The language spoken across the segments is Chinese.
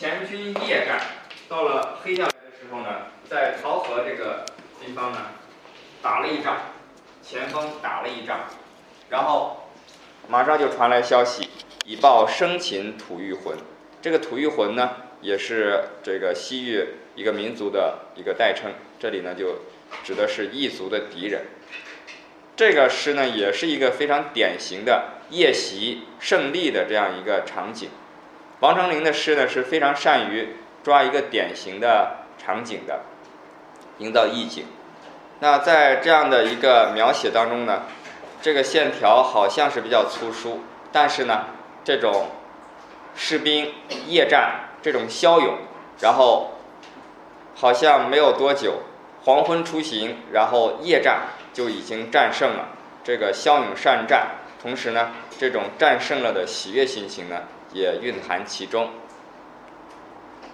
前军夜战，到了黑下来的时候呢，在桃河这个地方呢，打了一仗，前锋打了一仗，然后马上就传来消息，以报生擒吐谷浑。这个吐谷浑呢，也是这个西域一个民族的一个代称，这里呢就指的是异族的敌人。这个诗呢，也是一个非常典型的夜袭胜利的这样一个场景。王成龄的诗呢，是非常善于抓一个典型的场景的，营造意境。那在这样的一个描写当中呢，这个线条好像是比较粗疏，但是呢，这种士兵夜战这种骁勇，然后好像没有多久，黄昏出行，然后夜战。就已经战胜了，这个骁勇善战，同时呢，这种战胜了的喜悦心情呢，也蕴含其中。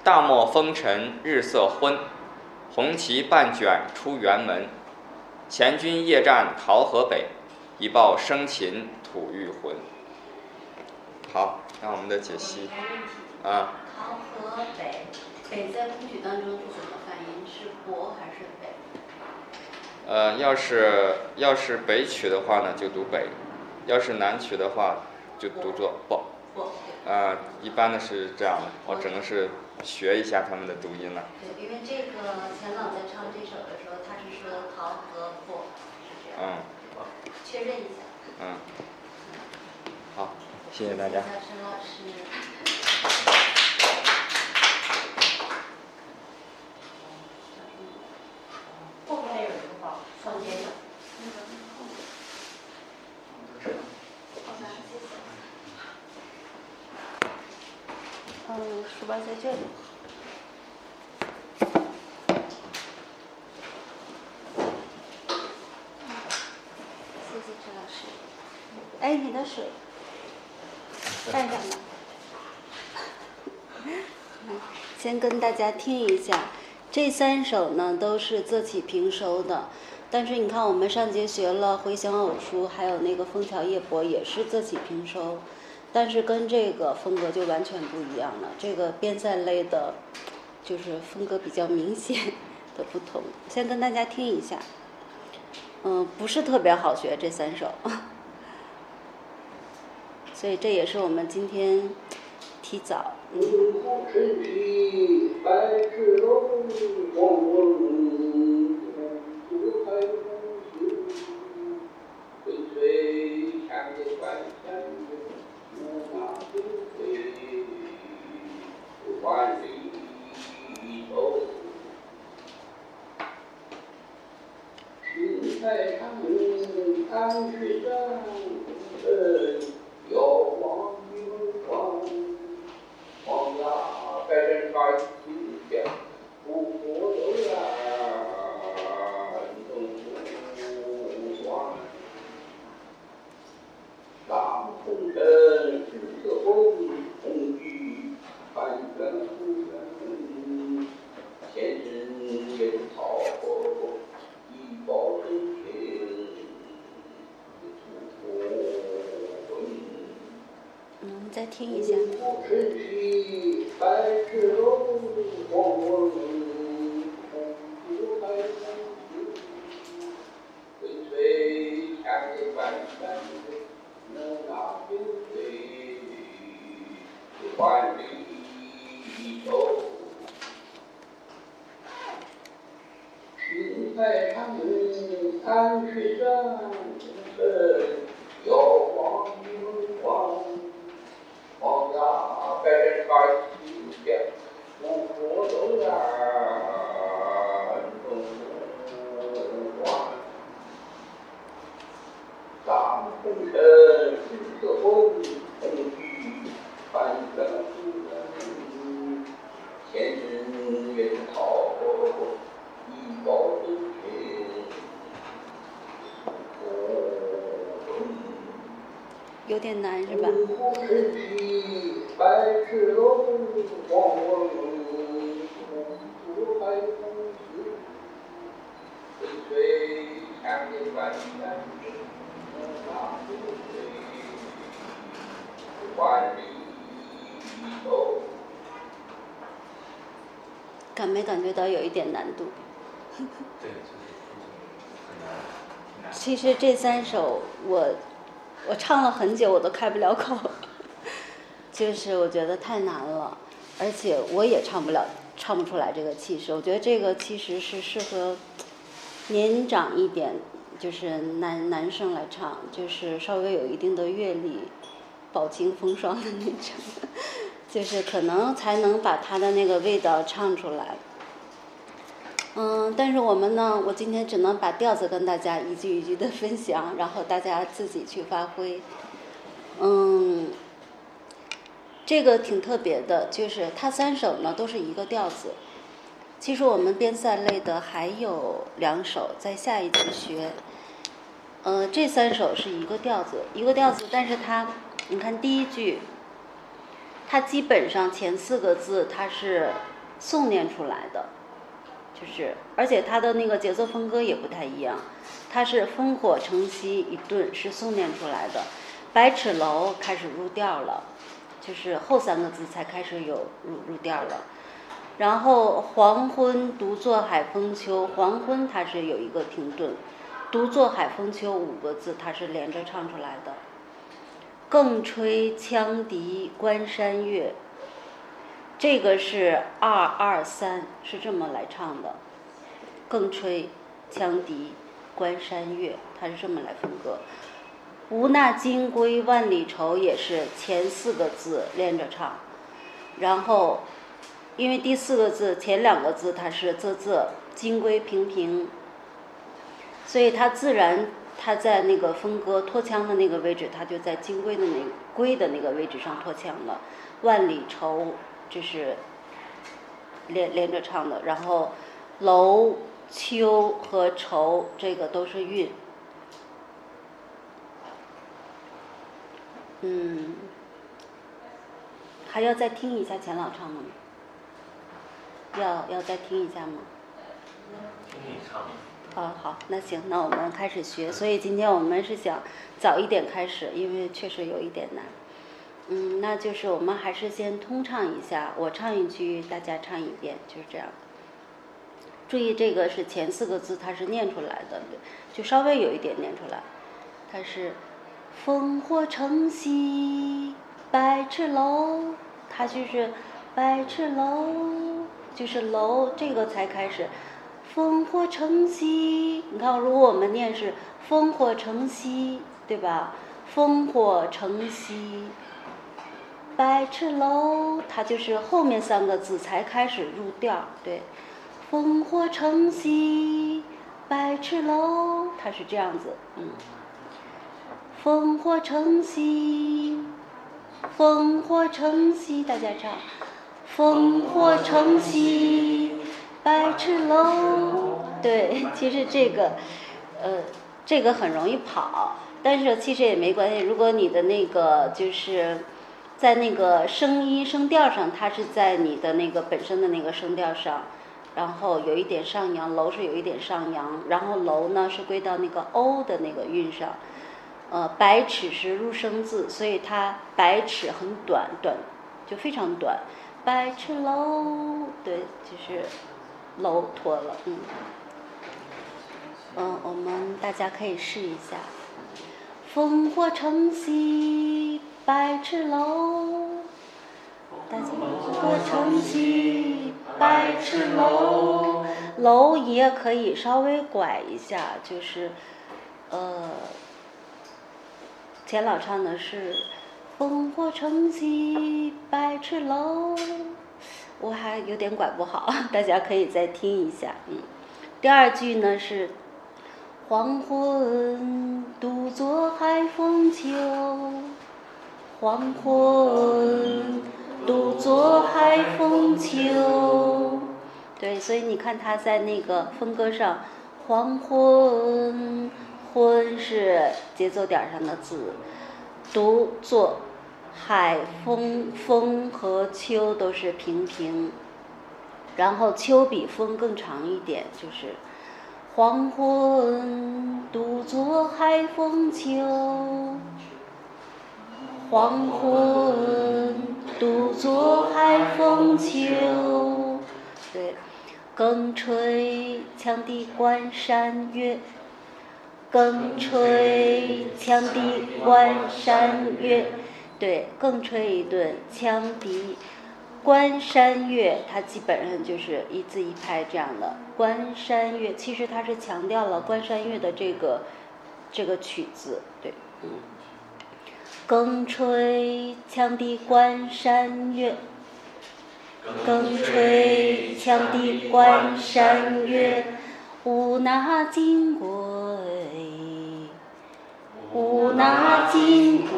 大漠风尘日色昏，红旗半卷出辕门。前军夜战桃河北，一报生擒吐谷浑。好，那我们的解析啊。桃河北，北在古曲当中是什么发音？是伯还是北？呃，要是要是北曲的话呢，就读北；要是南曲的话，就读作不。呃，一般的是这样的，我只能是学一下他们的读音了。对，因为这个钱老在唱这首的时候，他是说桃和不，是这样。嗯。确认一下。嗯。好，谢谢大家。陈老师。书包在这里。谢谢陈老师。哎，你的水带上了。先跟大家听一下，这三首呢都是仄起平收的，但是你看我们上节学了回乡偶书，还有那个枫桥夜泊也是仄起平收。但是跟这个风格就完全不一样了。这个边塞类的，就是风格比较明显的不同。先跟大家听一下，嗯，不是特别好学这三首，所以这也是我们今天提早。有点难是吧？感没感觉到有一点难度？其实这三首我我唱了很久，我都开不了口，就是我觉得太难了，而且我也唱不了，唱不出来这个气势。我觉得这个其实是适合年长一点，就是男男生来唱，就是稍微有一定的阅历，饱经风霜的那种，就是可能才能把他的那个味道唱出来。嗯，但是我们呢，我今天只能把调子跟大家一句一句的分享，然后大家自己去发挥。嗯，这个挺特别的，就是它三首呢都是一个调子。其实我们边塞类的还有两首，在下一集学。呃，这三首是一个调子，一个调子，但是它，你看第一句，它基本上前四个字它是诵念出来的。就是，而且它的那个节奏风格也不太一样，它是烽火城西一顿是诵念出来的，百尺楼开始入调了，就是后三个字才开始有入入调了，然后黄昏独坐海风秋，黄昏它是有一个停顿，独坐海风秋五个字它是连着唱出来的，更吹羌笛关山月。这个是二二三，是这么来唱的。更吹羌笛关山月，它是这么来分割。无那金龟万里愁也是前四个字连着唱，然后因为第四个字前两个字它是仄仄，金龟平平，所以它自然它在那个分割拖腔的那个位置，它就在金龟的那龟的那个位置上拖腔了。万里愁。就是连连着唱的，然后楼秋和愁这个都是韵，嗯，还要再听一下钱老唱的吗？要要再听一下吗？听你唱。好好，那行，那我们开始学。所以今天我们是想早一点开始，因为确实有一点难。嗯，那就是我们还是先通唱一下，我唱一句，大家唱一遍，就是这样。注意这个是前四个字，它是念出来的，就稍微有一点念出来。它是“烽火城西百尺楼”，它就是“百尺楼”，就是楼这个才开始。烽火城西，你看，如果我们念是“烽火城西”，对吧？烽火城西。百尺楼，它就是后面三个字才开始入调，对。烽火城西，百尺楼，它是这样子，嗯。烽火城西，烽火城西，大家唱。烽火城西，百尺楼，对，其实这个，呃，这个很容易跑，但是其实也没关系，如果你的那个就是。在那个声音声调上，它是在你的那个本身的那个声调上，然后有一点上扬，楼是有一点上扬，然后楼呢是归到那个 o 的那个韵上，呃，百尺是入声字，所以它百尺很短，短就非常短，百尺楼，对，就是楼脱了，嗯，嗯，我们大家可以试一下，烽火城西。百尺楼，大家火城西，百尺楼，楼也可以稍微拐一下，就是，呃，钱老唱的是烽火城西，百尺楼，我还有点拐不好，大家可以再听一下，嗯，第二句呢是黄昏独坐海风秋。黄昏，独坐海风秋。对，所以你看他在那个风歌上，黄昏，昏是节奏点上的字，独坐海风，风和秋都是平平，然后秋比风更长一点，就是黄昏，独坐海风秋。黄昏，独坐海风秋。对，更吹羌笛关山月，更吹羌笛关山月，对，更吹一顿羌笛。关山月，它基本上就是一字一拍这样的。关山月，其实它是强调了关山月的这个这个曲子，对，嗯。更吹羌笛关山月，更吹羌笛关山月，吾那金龟，吾那金龟，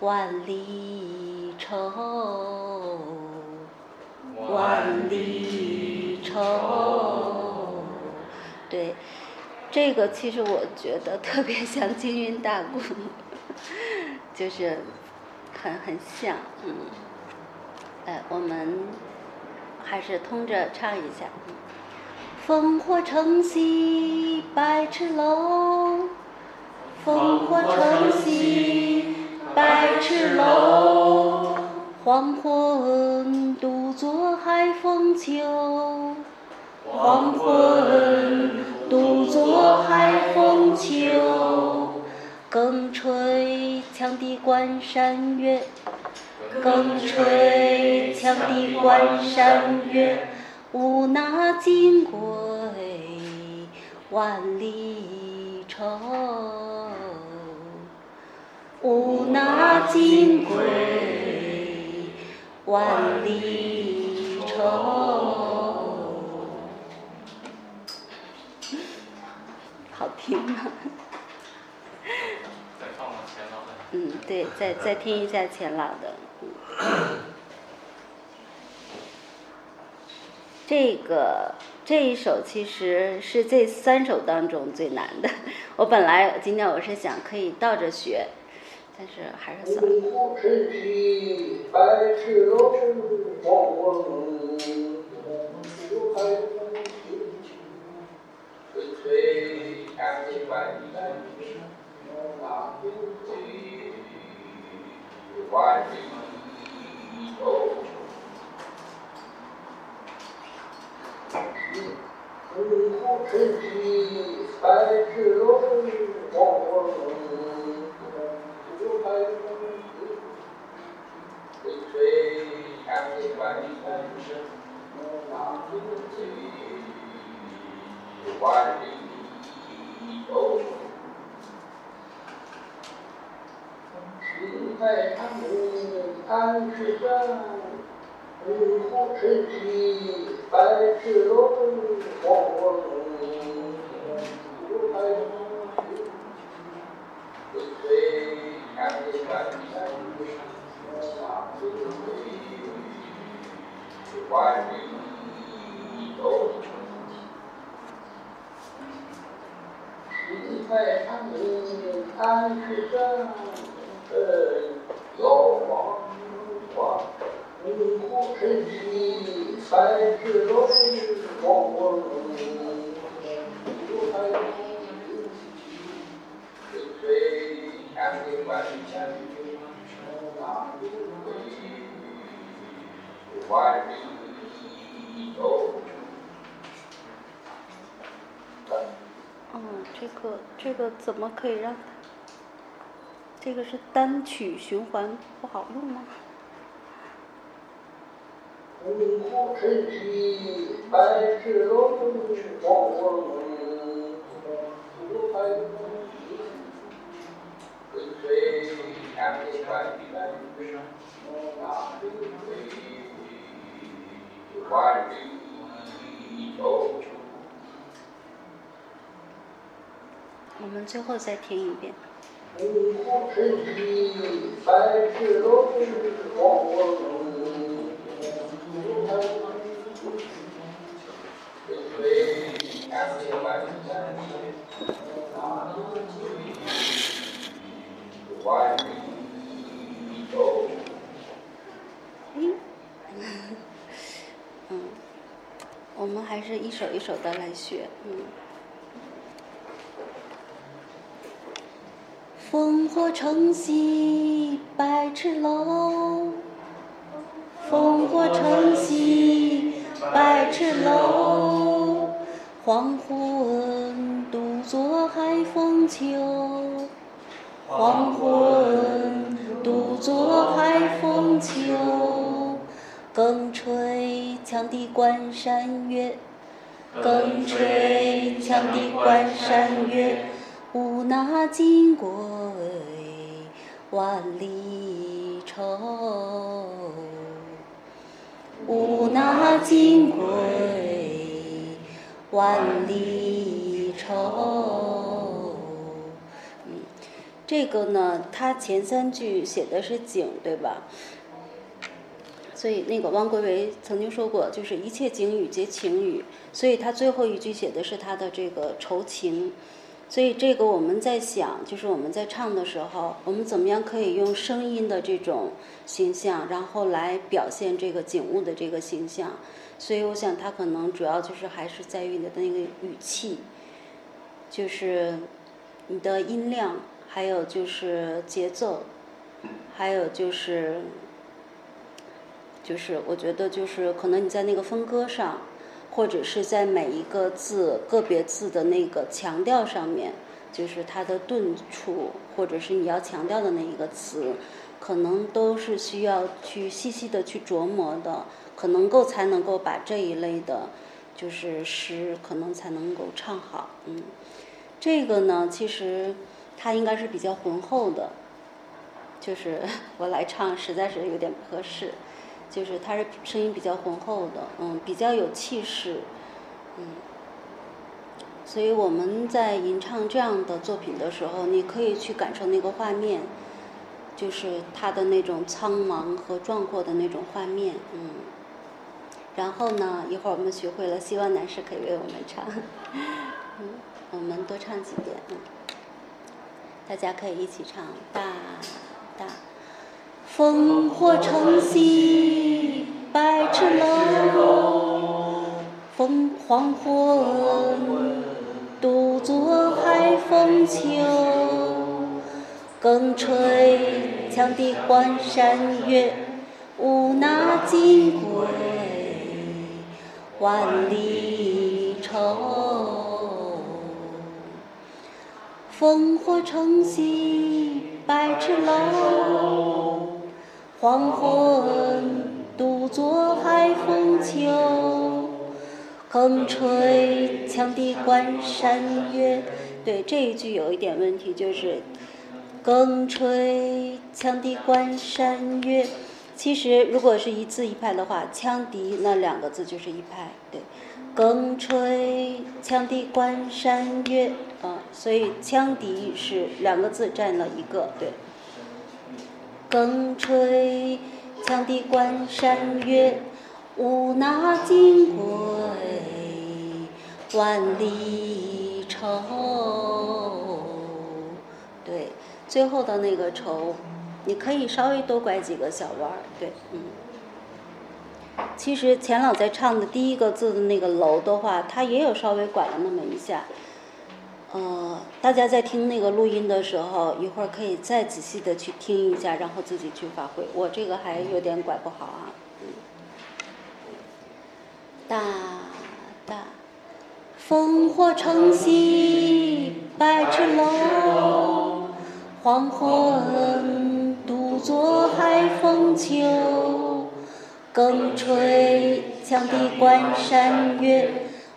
万里。愁，万里愁。对，这个其实我觉得特别像金云大鼓，就是很很像，嗯。哎，我们还是通着唱一下。烽火城西百尺楼，烽火城西百尺楼。黄昏独坐海风秋，黄昏独坐海风秋。更吹羌笛关山月，更吹羌笛关山月。吾那金龟万里愁，吾那金龟。万里愁。好听吗？再放放钱老的。嗯，对，再再听一下钱老的。这个这一首其实是这三首当中最难的。我本来今天我是想可以倒着学。但是还是算了 Why me? Why. 在长路安石山，五湖春溪百尺楼，黄昏独海风，吹吹羌笛关山月，万里愁。你在长路安石山。遥望望，五湖春溪百尺楼，黄昏独海风，吹吹羌笛关山月，万里愁。哦，这个这个怎么可以让？这个是单曲循环不好用吗？我们最后再听一遍。五湖春溪百尺楼，黄昏独海风。吹吹羌笛关山月，万里愁。嗯，我们还是一首一首的来学，嗯。烽火城西百尺楼，烽火城西百尺楼，黄昏独坐海风秋。黄昏独坐海风秋，更吹羌笛关山月，更吹羌笛关山月，无那金归万里愁，无那金归万里愁。嗯，这个呢，它前三句写的是景，对吧？所以那个汪国维曾经说过，就是一切景语皆情语，所以他最后一句写的是他的这个愁情。所以这个我们在想，就是我们在唱的时候，我们怎么样可以用声音的这种形象，然后来表现这个景物的这个形象。所以我想，它可能主要就是还是在于你的那个语气，就是你的音量，还有就是节奏，还有就是就是我觉得就是可能你在那个分割上。或者是在每一个字个别字的那个强调上面，就是它的顿处，或者是你要强调的那一个词，可能都是需要去细细的去琢磨的，可能够才能够把这一类的，就是诗可能才能够唱好。嗯，这个呢，其实它应该是比较浑厚的，就是 我来唱实在是有点不合适。就是他是声音比较浑厚的，嗯，比较有气势，嗯，所以我们在吟唱这样的作品的时候，你可以去感受那个画面，就是它的那种苍茫和壮阔的那种画面，嗯。然后呢，一会儿我们学会了，希望男士可以为我们唱，嗯，我们多唱几遍，嗯，大家可以一起唱，大大。烽火城西百尺楼，风黄昏独坐海风秋。更吹羌笛关山月，无那金归万里愁。烽火城西百尺楼。黄昏独坐海风秋，更吹羌笛关山月。对这一句有一点问题，就是更吹羌笛关山月。其实如果是一字一拍的话，羌笛那两个字就是一拍。对，更吹羌笛关山月啊，所以羌笛是两个字占了一个，对。风吹羌笛关山月，无那金归万里愁。对，最后的那个愁，你可以稍微多拐几个小弯儿。对，嗯。其实钱老在唱的第一个字的那个楼的话，他也有稍微拐了那么一下。呃，大家在听那个录音的时候，一会儿可以再仔细的去听一下，然后自己去发挥。我这个还有点拐不好啊。大大，烽火城西百尺楼，黄昏独坐海风秋。更吹羌笛关山月，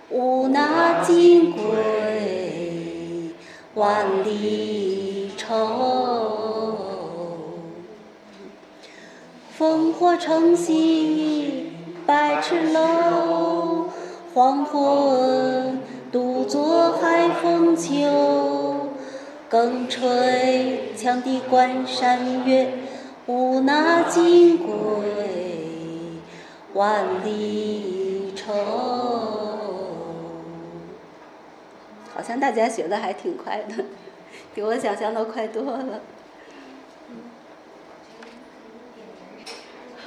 无那金归。万里愁，烽火城西百尺楼，黄昏独坐海风秋。更吹羌笛关山月，无那金归万里愁。好像大家学的还挺快的，比我想象的快多了。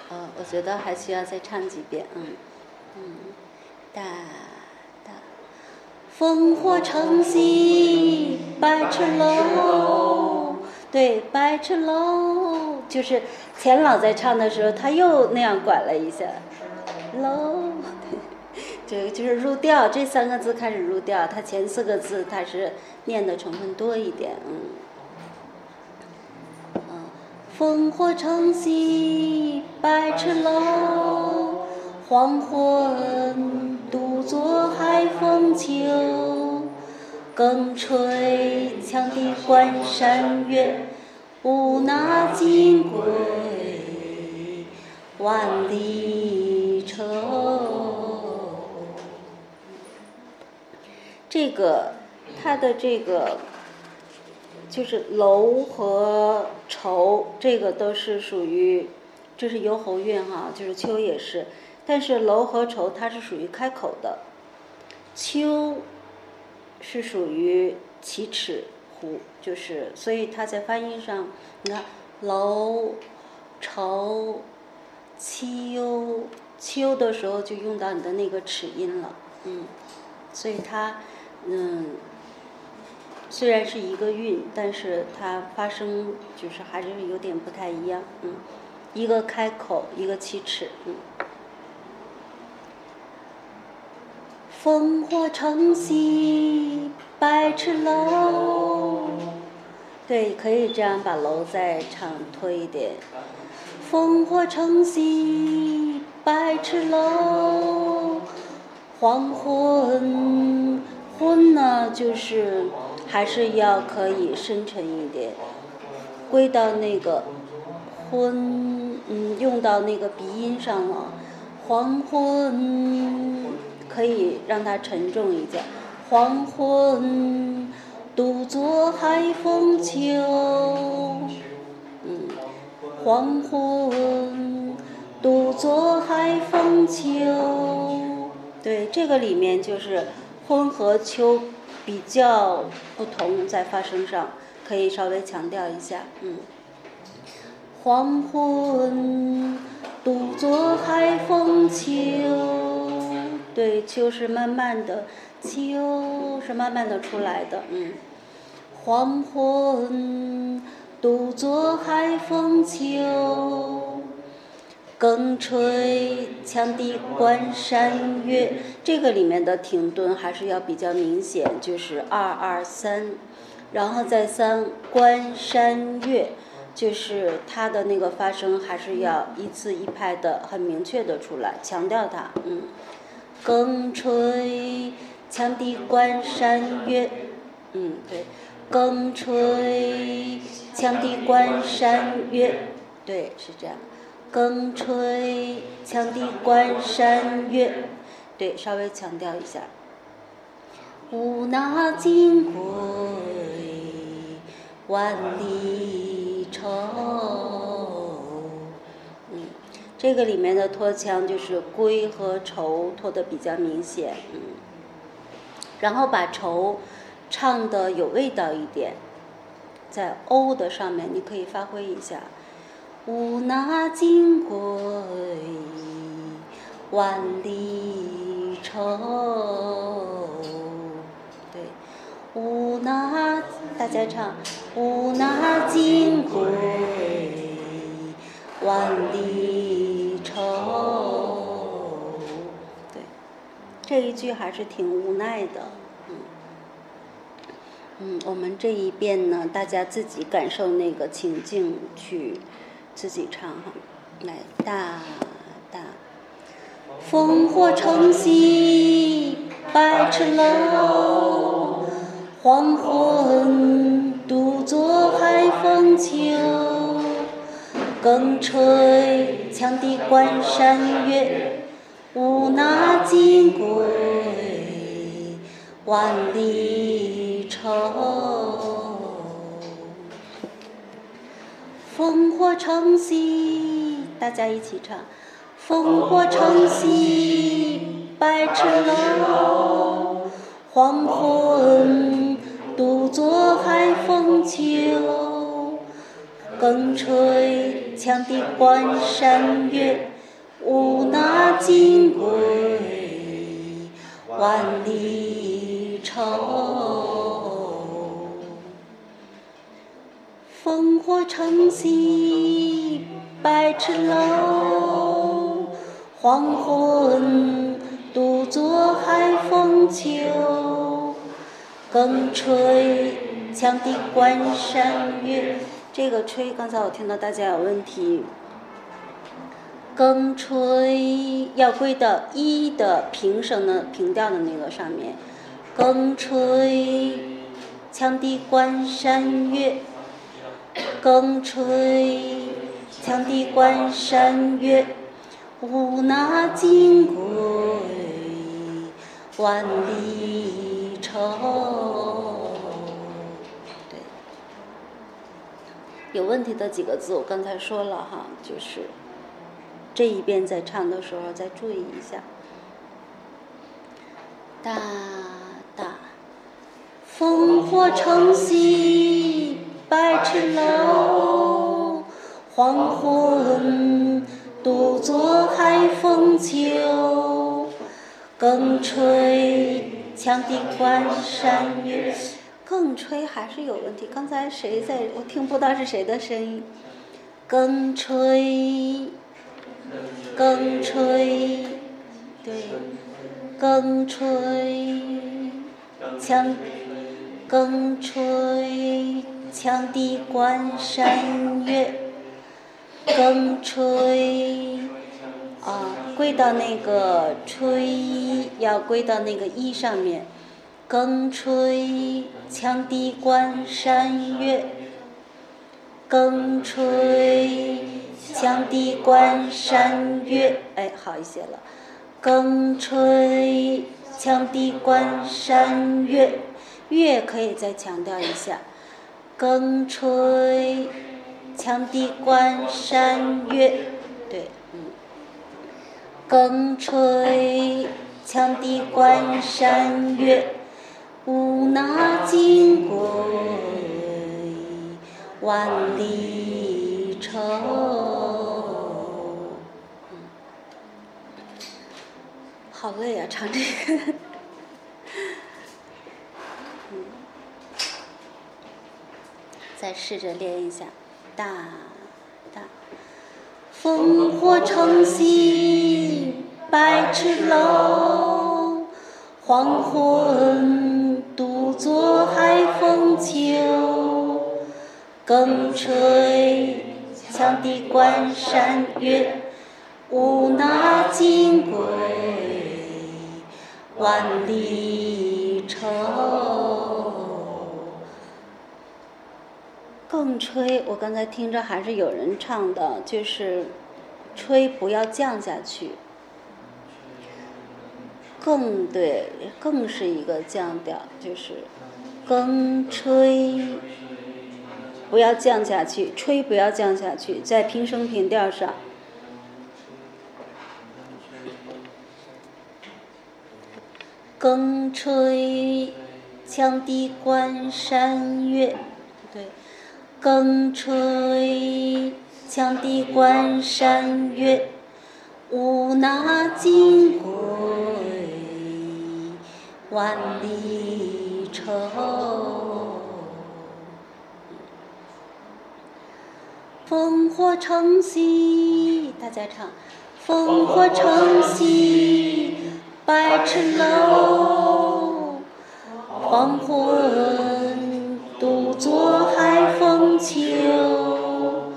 呃，我觉得还需要再唱几遍，嗯，嗯，哒哒，烽火城西百尺楼，对，百尺楼，就是钱老在唱的时候，他又那样拐了一下，楼。这个就是入调，这三个字开始入调，它前四个字它是念的成分多一点，嗯。嗯，烽火城西百尺楼，黄昏独坐海风秋。更吹羌笛关山月，无那金归万里愁。这个，它的这个，就是楼和愁，这个都是属于，这是游侯韵哈，就是秋也是，但是楼和愁它是属于开口的，秋。是属于起齿呼，就是所以它在发音上，你看楼、愁、秋、秋的时候就用到你的那个齿音了，嗯，所以它嗯虽然是一个韵，但是它发声就是还是有点不太一样，嗯，一个开口，一个起齿，嗯。烽火城西百尺楼，对，可以这样把楼再唱拖一点。烽火城西百尺楼，黄昏，昏呢就是还是要可以深沉一点，归到那个昏，嗯，用到那个鼻音上了。黄昏。可以让它沉重一点。黄昏，独坐海风秋。嗯，黄昏，独坐海风秋。对，这个里面就是昏和秋比较不同，在发声上可以稍微强调一下。嗯，黄昏，独坐海风秋。对，秋是慢慢的，秋是慢慢的出来的，嗯。黄昏，独坐海风秋。更吹羌笛关山月。这个里面的停顿还是要比较明显，就是二二三，然后再三关山月，就是它的那个发声还是要一字一拍的，很明确的出来，强调它，嗯。更吹羌笛关山月，嗯，对，更吹羌笛关山月，对，是这样。更吹羌笛关山月，对，稍微强调一下。无那金归万里愁。嗯这个里面的拖腔就是归和愁拖的比较明显，嗯，然后把愁唱的有味道一点，在欧的上面你可以发挥一下，无那金归万里愁，对，无那大家唱，无那金归万里。愁，对，这一句还是挺无奈的，嗯，嗯，我们这一遍呢，大家自己感受那个情境去自己唱哈，来，大大，烽火城西百尺楼，黄昏独坐海风秋。更吹羌笛关山月，无那金归万里愁。烽火城西，大家一起唱。烽火城西百尺楼，黄昏独坐海风秋。更吹羌笛关山月，无那金归万里愁。烽火城西百尺楼，黄昏独坐海风秋，更吹羌笛关山月。这个吹，刚才我听到大家有问题。更吹要归到一的平声的平调的那个上面。更吹羌笛关山月，更吹羌笛关山月。无那金龟万里愁。对，有问题的几个字我刚才说了哈，就是这一遍在唱的时候再注意一下。大大，烽火城西百尺楼，黄昏。独坐海风秋，更吹羌笛关山月。更吹还是有问题，刚才谁在？我听不到是谁的声音。更吹，更吹，对，更吹，羌，更吹羌笛关山月。更吹，啊，归到那个吹，要归到那个一上面。更吹羌笛关山月，更吹羌笛关山月，哎，好一些了。更吹羌笛关山月，月可以再强调一下。更吹。羌笛关山月，对，嗯。更吹羌笛关山月，无那金龟万里愁。好累啊，唱这个。再试着练一下。大大，烽火城西百尺楼，黄昏独坐海风秋。更吹羌笛关山月，无那金龟万里愁。更吹，我刚才听着还是有人唱的，就是吹不要降下去。更对，更是一个降调，就是更吹不要降下去，吹不要降下去，在平声平调上。更吹羌笛关山月，更吹羌笛关山月，无那金龟万里愁。烽火城西，大家唱。烽火城西百尺楼，黄昏独坐海。风秋，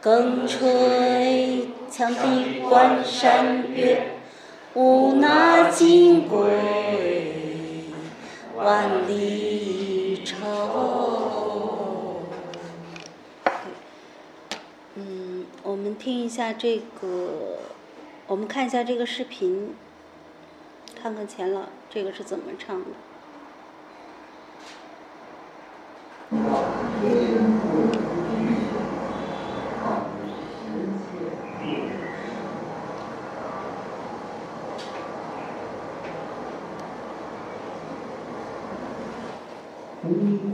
更吹羌笛关山月，无那金龟万里愁。嗯，我们听一下这个，我们看一下这个视频，看看钱老这个是怎么唱的。烽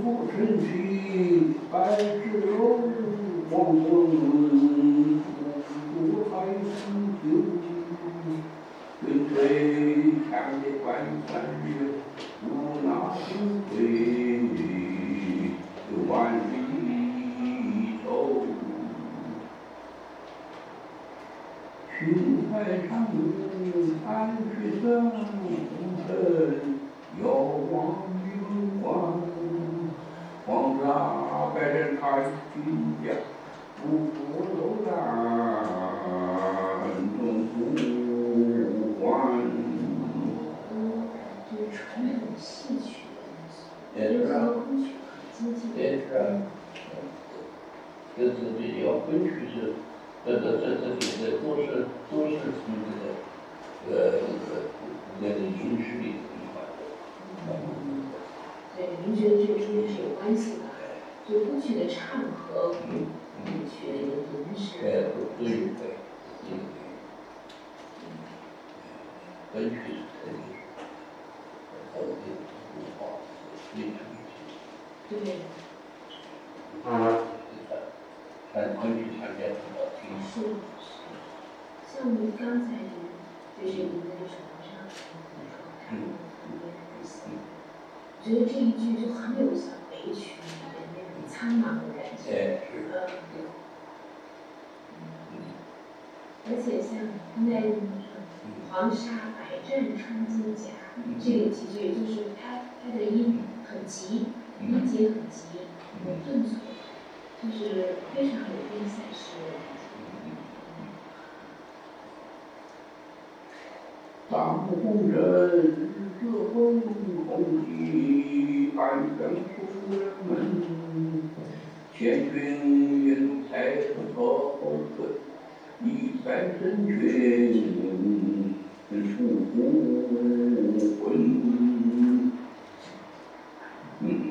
火城西百尺楼，黄昏独坐海风秋。更吹羌笛关山月，无那金龟。万里愁，青海长安去登城，遥望云关。黄沙百战开军家，不负楼兰终不还。就是传统戏曲的也是啊元素，昆曲和京剧。也是啊，这这这要昆曲是，这这这这这都是都是从这个呃那个影视里头一块的。对，您觉得这个中间是有关系的？就过去的唱和嗯昆曲的吟是哎，都都有的，有的。昆曲是肯定是，还有这个舞蹈，非常对，看昆曲唱起来很好听。是是。像您刚才您就是您在手上看嗯。我觉得这一句就很有像北曲里面那种苍茫的感觉。哎，是，呃，而且像刚才黄沙百战穿金甲这个几句，就是它它的音很急，音节很急，很顿挫，就是非常有边塞诗的感觉。大漠红人，热风空气，安江出人们。千军云彩后退，一山神群，出魂。嗯，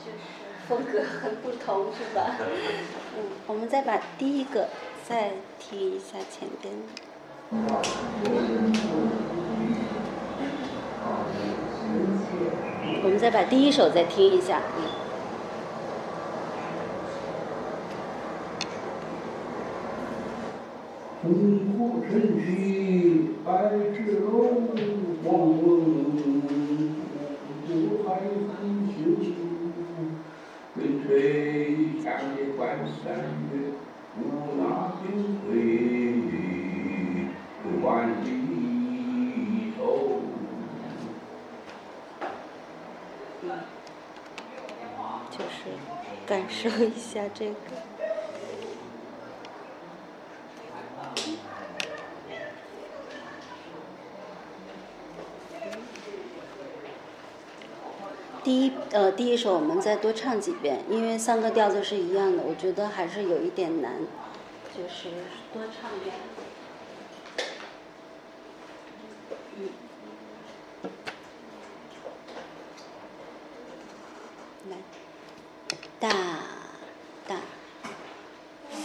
就是风格很不同，是吧？嗯，我们再把第一个再听一下前边。我们再把第一首再听一下。嗯烽火晨曦，百尺楼，黄昏渡海三秋。春吹夏夜关山月，无那兵退，感受一下这个。第一呃第一首我们再多唱几遍，因为三个调子是一样的，我觉得还是有一点难，就是多唱一遍。嗯。来，大大，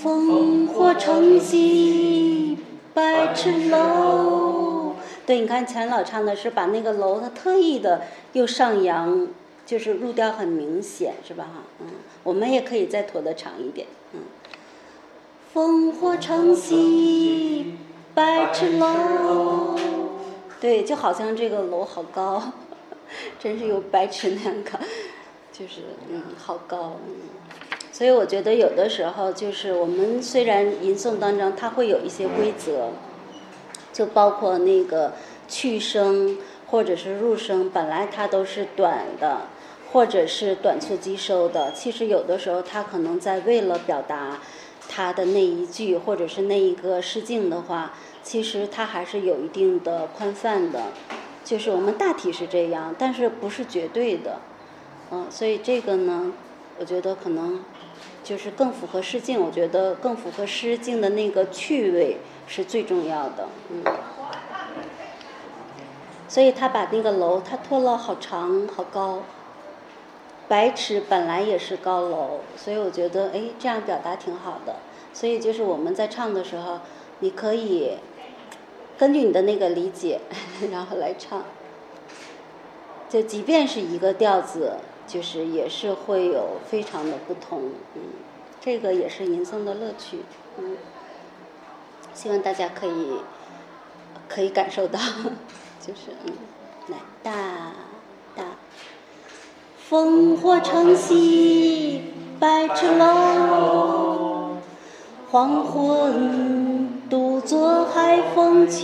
烽火晨曦百尺楼。对，你钱老唱的是把那个楼，他特意的又上扬，就是入调很明显，是吧？哈，嗯，我们也可以再拖得长一点，嗯。烽火城西百尺楼，对，就好像这个楼好高，真是有百尺那样高。就是嗯，好高，嗯，所以我觉得有的时候就是我们虽然吟诵当中它会有一些规则，就包括那个去声或者是入声，本来它都是短的，或者是短促急收的。其实有的时候它可能在为了表达它的那一句或者是那一个诗境的话，其实它还是有一定的宽泛的。就是我们大体是这样，但是不是绝对的。嗯，所以这个呢，我觉得可能就是更符合诗境，我觉得更符合诗境的那个趣味是最重要的，嗯。所以他把那个楼，他拖了好长好高，百尺本来也是高楼，所以我觉得哎，这样表达挺好的。所以就是我们在唱的时候，你可以根据你的那个理解，然后来唱。就即便是一个调子，就是也是会有非常的不同，嗯，这个也是吟诵的乐趣，嗯，希望大家可以可以感受到，就是嗯，来大大，烽火城西百尺楼，黄昏独坐海风秋。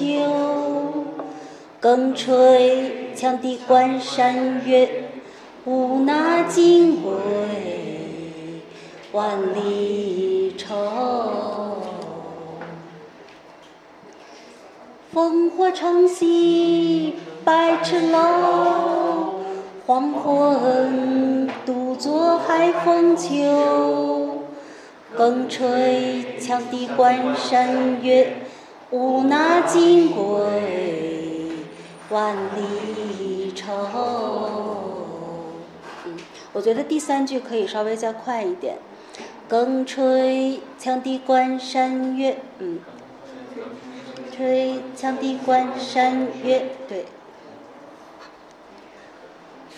更吹羌笛关山月，无那金归万里愁。烽火长兮百尺楼，黄昏独坐海风秋。更吹羌笛关山月，无那金归万里愁。嗯，我觉得第三句可以稍微再快一点。更吹羌笛关山月，嗯，吹羌笛关山月，对。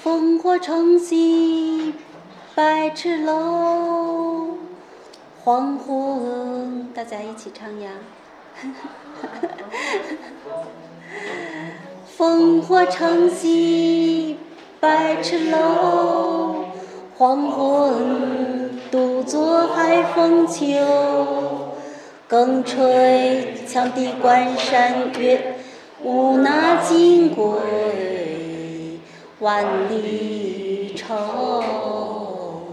烽火长兮百尺楼，黄昏，大家一起唱呀。烽火城西百尺楼，黄昏独坐海风秋。更吹羌笛关山月，无那金归万里愁。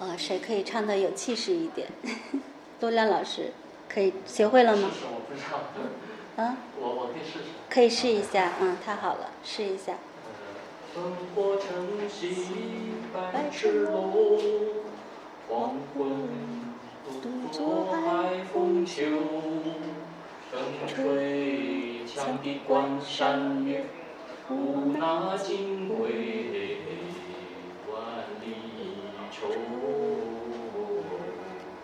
啊，谁可以唱的有气势一点？多亮老师，可以学会了吗？我不知道，啊，我我可以试试。可以试一下，嗯，太好了，试一下。烽火城西百尺楼，黄昏独坐海风秋。更吹羌笛关山月，无那金归万里愁。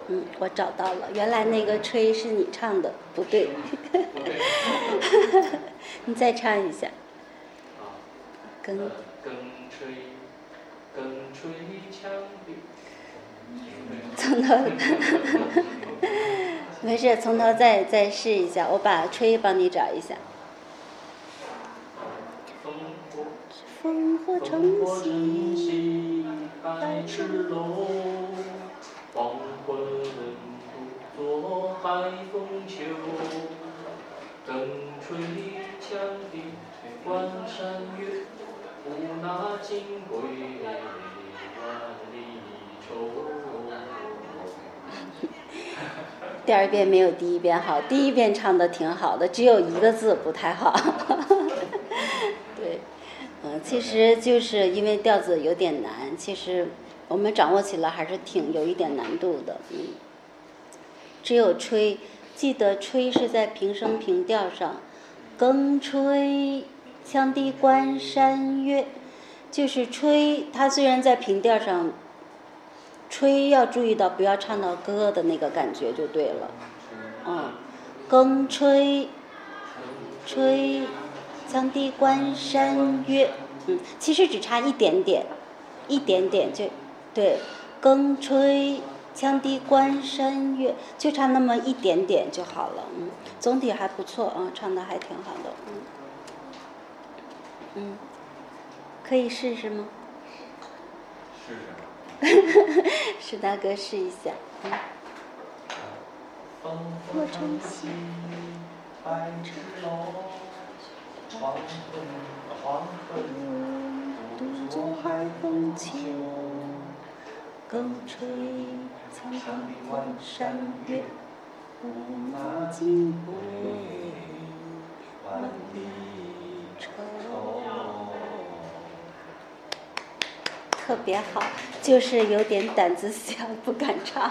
嗯，我找到了，原来那个吹是你唱的，不对，你再唱一下。啊，从头，没事，从头再再试一下，我把吹帮你找一下。烽火烽火烽长火晨兮，曦百尺楼，黄昏独坐海风秋。更吹羌笛关山月，无那金归万里愁。第二遍没有第一遍好，第一遍唱的挺好的，只有一个字不太好。对，嗯，其实就是因为调子有点难，其实我们掌握起来还是挺有一点难度的，嗯。只有吹，记得吹是在平声平调上，更吹羌笛关山月，就是吹，它虽然在平调上。吹要注意到不要唱到歌的那个感觉就对了，嗯，更吹，吹，羌笛关山月，嗯，其实只差一点点，一点点就，对，更吹羌笛关山月，就差那么一点点就好了，嗯，总体还不错啊，唱的还挺好的，嗯，嗯，可以试试吗？试试。石大哥试一下，嗯。烽火长兮百尺楼，黄昏黄昏独坐海风秋。更吹羌笛关山月，无那金归万里特别好，就是有点胆子小，不敢唱。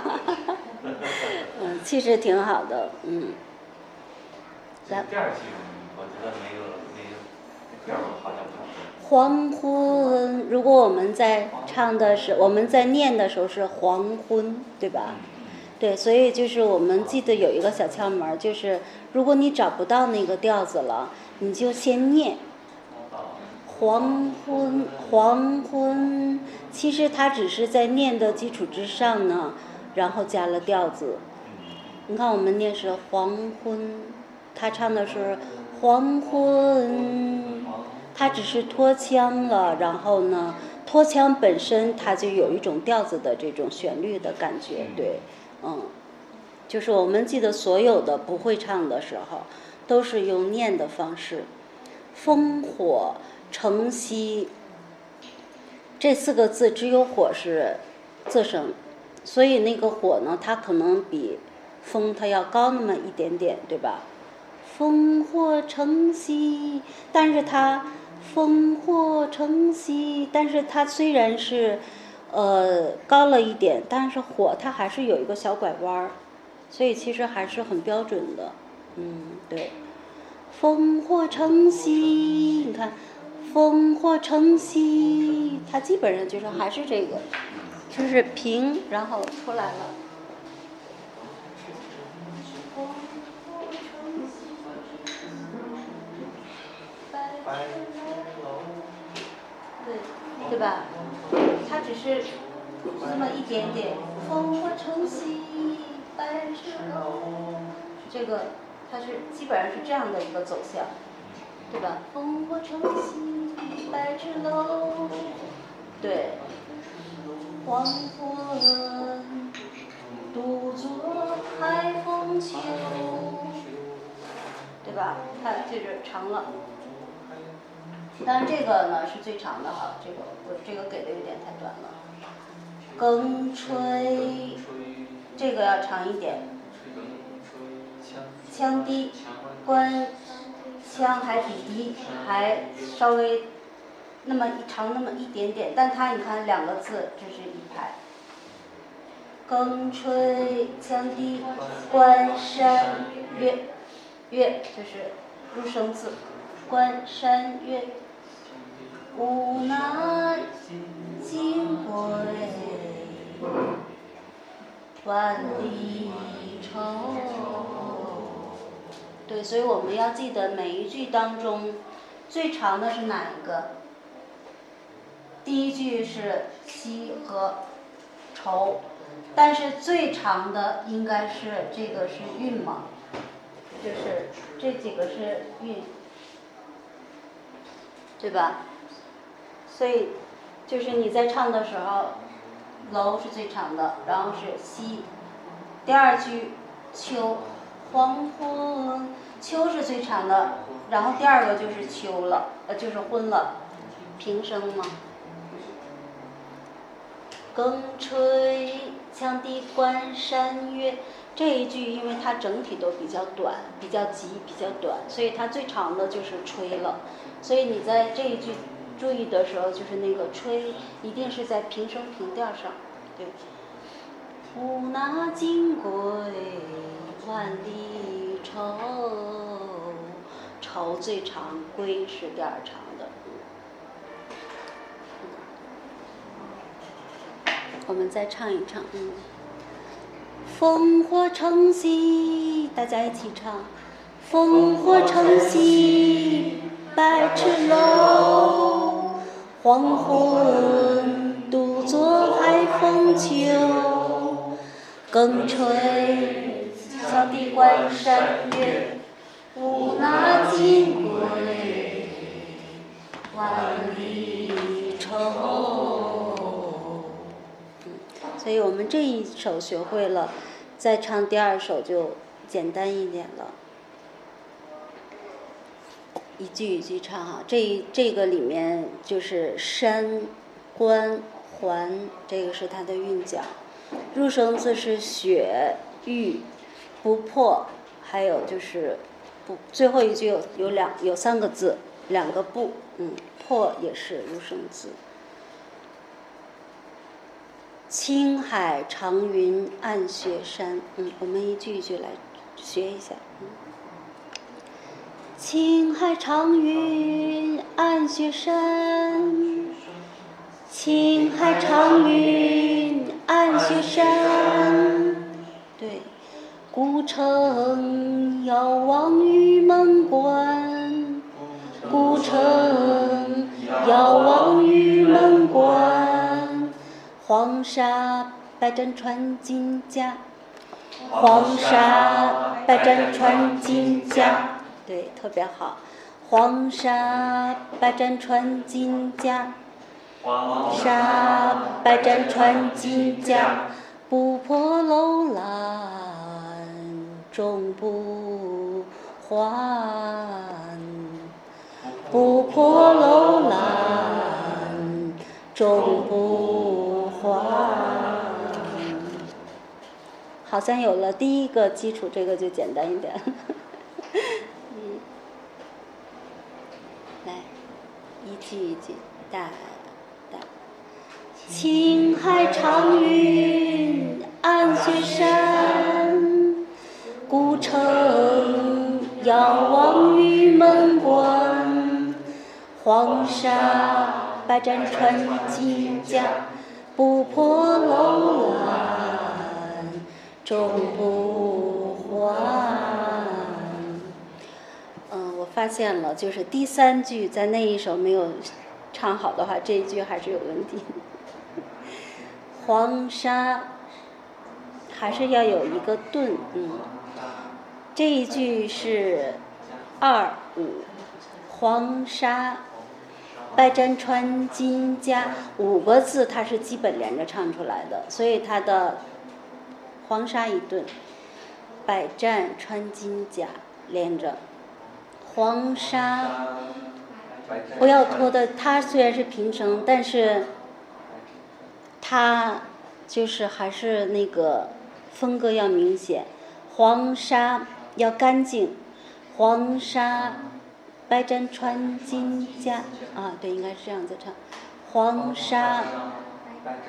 嗯，气势挺好的，嗯。来。第二句我觉得没有没有好像。黄昏，如果我们在唱的是，我们在念的时候是黄昏，对吧？对，所以就是我们记得有一个小窍门，就是如果你找不到那个调子了，你就先念。黄昏，黄昏，其实它只是在念的基础之上呢，然后加了调子。你看我们念是黄昏，他唱的是黄昏，他只是拖腔了，然后呢，拖腔本身它就有一种调子的这种旋律的感觉，对，嗯，就是我们记得所有的不会唱的时候，都是用念的方式。烽火城西，这四个字只有火是仄声，所以那个火呢，它可能比风它要高那么一点点，对吧？烽火城西，但是它烽火城西，但是它虽然是呃高了一点，但是火它还是有一个小拐弯儿，所以其实还是很标准的，嗯，对。烽火城西，你看，烽火城西，它基本上就是还是这个，就是平，然后出来了。对，对吧？它只是这么一点点。烽火城西，白纸楼，这个。它是基本上是这样的一个走向，对吧？烽火城西，白纸楼，对。黄昏，独坐海风秋，对吧？看，这是长了。但是这个呢是最长的哈，这个我这个给的有点太短了。更吹，这个要长一点。腔低，关腔还比低，还稍微那么一长那么一点点，但它你看两个字，这是一排。更吹羌笛，关山月，月就是入声字，关山月，无奈金归，万里愁。对，所以我们要记得每一句当中，最长的是哪一个？第一句是西和愁，但是最长的应该是这个是韵嘛，就是这几个是韵，对吧？所以就是你在唱的时候，楼是最长的，然后是西，第二句秋。黄昏，秋是最长的，然后第二个就是秋了，呃，就是昏了，平声嘛。更吹羌笛关山月，这一句因为它整体都比较短，比较急，比较短，所以它最长的就是吹了。所以你在这一句注意的时候，就是那个吹一定是在平声平调上，对。无那金归。万里愁，愁最长，归是第二长的。我们再唱一唱，嗯。烽火城西，大家一起唱。烽火城西，百尺楼。黄昏，独坐海风秋。更吹。羌笛关山月，无那金归，万里愁。所以我们这一首学会了，再唱第二首就简单一点了。一句一句唱哈，这这个里面就是山、关、环，这个是它的韵脚。入声字是雪、玉。不破，还有就是不，最后一句有有两有三个字，两个不，嗯，破也是入声字。青海长云暗雪山，嗯，我们一句一句来学一下。嗯青海长云暗雪山，青海长云暗雪山，对。孤城遥望玉门关，古城遥望玉门关。黄沙百战穿金甲，黄沙百战穿金甲，对，特别好。黄沙百战穿金甲，黄沙百战穿金甲，不破楼兰。终不还。不破楼兰，终不还。好像有了第一个基础，这个就简单一点。来，一句一句，大大。青海长云暗雪山，古城遥望玉门关。黄沙百战穿金甲，不破楼兰，终不还。嗯，我发现了，就是第三句在那一首没有唱好的话，这一句还是有问题。黄沙还是要有一个顿，嗯，这一句是二五，黄沙。百战穿金甲五个字，它是基本连着唱出来的，所以它的黄沙一顿，百战穿金甲连着，黄沙不要拖的，它虽然是平声，但是。它就是还是那个风格要明显，黄沙要干净，黄沙百战穿金甲啊，对，应该是这样子唱，黄沙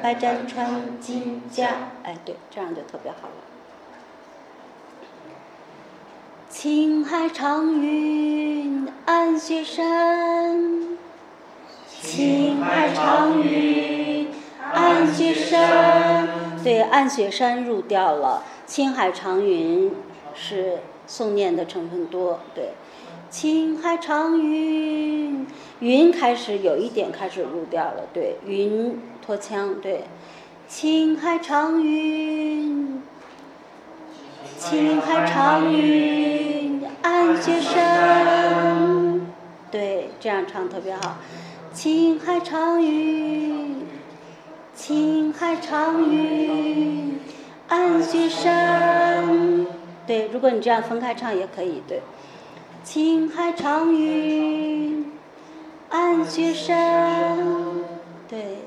百战穿金甲，哎，对，这样就特别好了。青海长云暗雪山，青海长云。暗雪山，对，暗雪山入调了。青海长云是诵念的成分多，对。青海长云，云开始有一点开始入调了，对，云拖腔，对。青海长云，青海长云，暗雪山，对，这样唱特别好。青海长云。青海长云暗雪山，对，如果你这样分开唱也可以，对。青海长云暗雪山，对。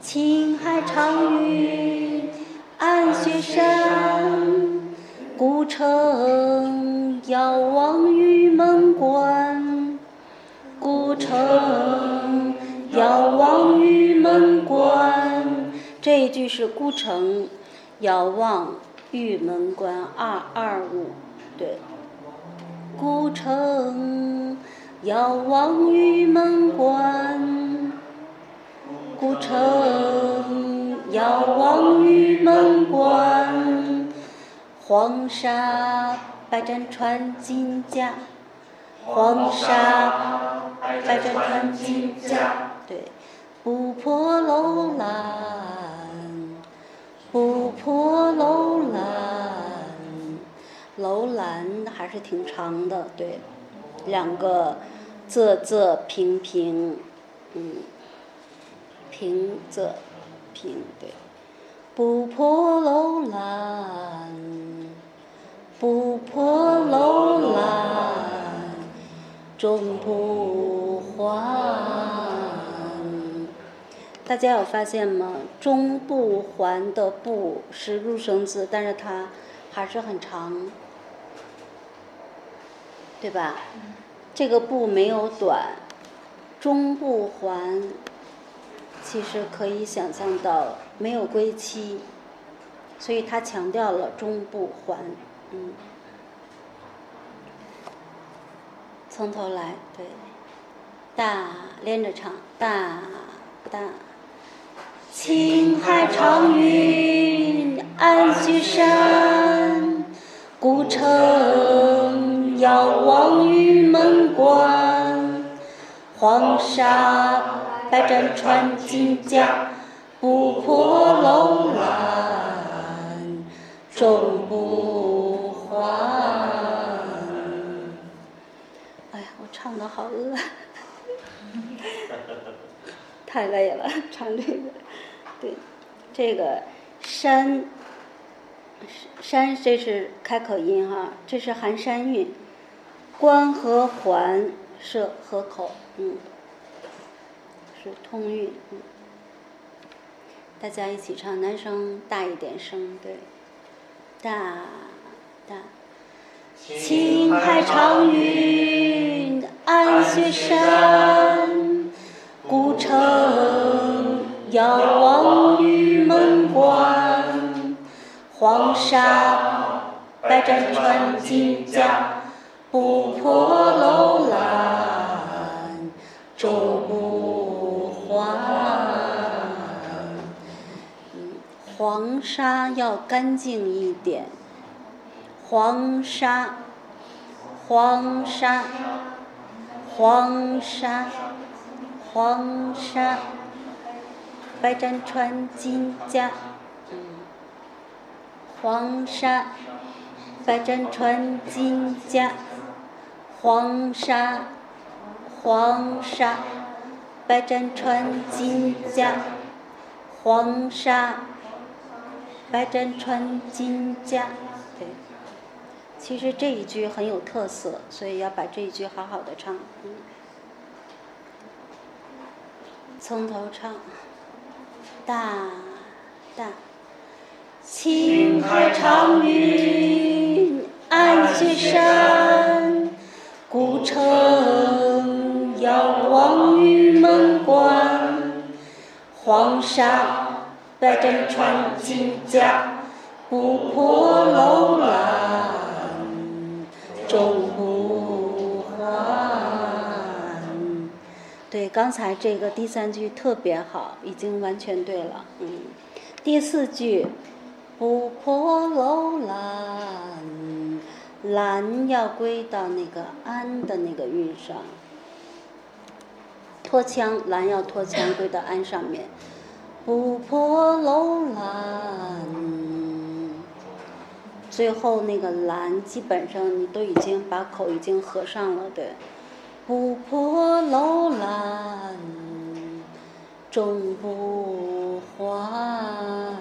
青海长云暗雪山，古城遥望玉门关，古城。遥望玉门关，这一句是孤城，遥望玉门关二二五，对。古城遥望玉门关，古城遥望玉门关，黄沙百战穿金甲，黄沙百战穿金甲。对，不破楼兰，不破楼兰，楼兰还是挺长的，对，两个仄仄平平，嗯，平仄平对，不破楼兰，不破楼兰，终不还。大家有发现吗？中不还的不是入声字，但是它还是很长，对吧？这个不没有短，中不还，其实可以想象到没有归期，所以他强调了中不还，嗯。从头来，对，大连着唱，大大。青海长云暗雪山，古城遥望玉门关。黄沙百战穿金甲，不破楼兰，终不还。哎呀，我唱的好饿，太累了，唱这个。对，这个山山这是开口音哈，这是含山韵。关和环是合口，嗯，是通韵，嗯。大家一起唱，男生大一点声，对，大大。青海长云暗雪山，遥望玉门关。黄沙百战穿金甲，不破楼兰终不还。黄沙要干净一点。黄沙，黄沙，黄沙，黄沙，白毡穿金甲。黄沙，白毡穿金甲。黄沙，黄沙，白毡穿金甲。黄沙，白毡穿金甲。对。其实这一句很有特色，所以要把这一句好好的唱。嗯，从头唱，大大。青海长云暗雪山，古城遥望玉门关。黄沙百战穿金甲，不破楼兰。终不对，刚才这个第三句特别好，已经完全对了。嗯，第四句，不破楼兰，兰要归到那个安的那个韵上，拖腔，兰要拖腔归到安上面，不破楼兰。最后那个兰，基本上你都已经把口已经合上了，对。不破楼兰终不还。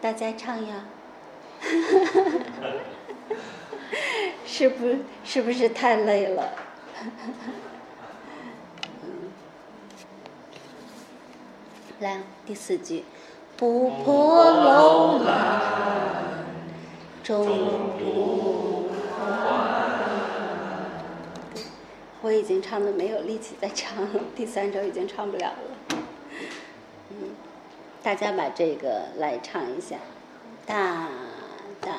大家唱呀，是不是不是太累了？来，第四句。不破楼兰终不。我已经唱的没有力气再唱了，第三首已经唱不了了。嗯，大家把这个来唱一下，大大。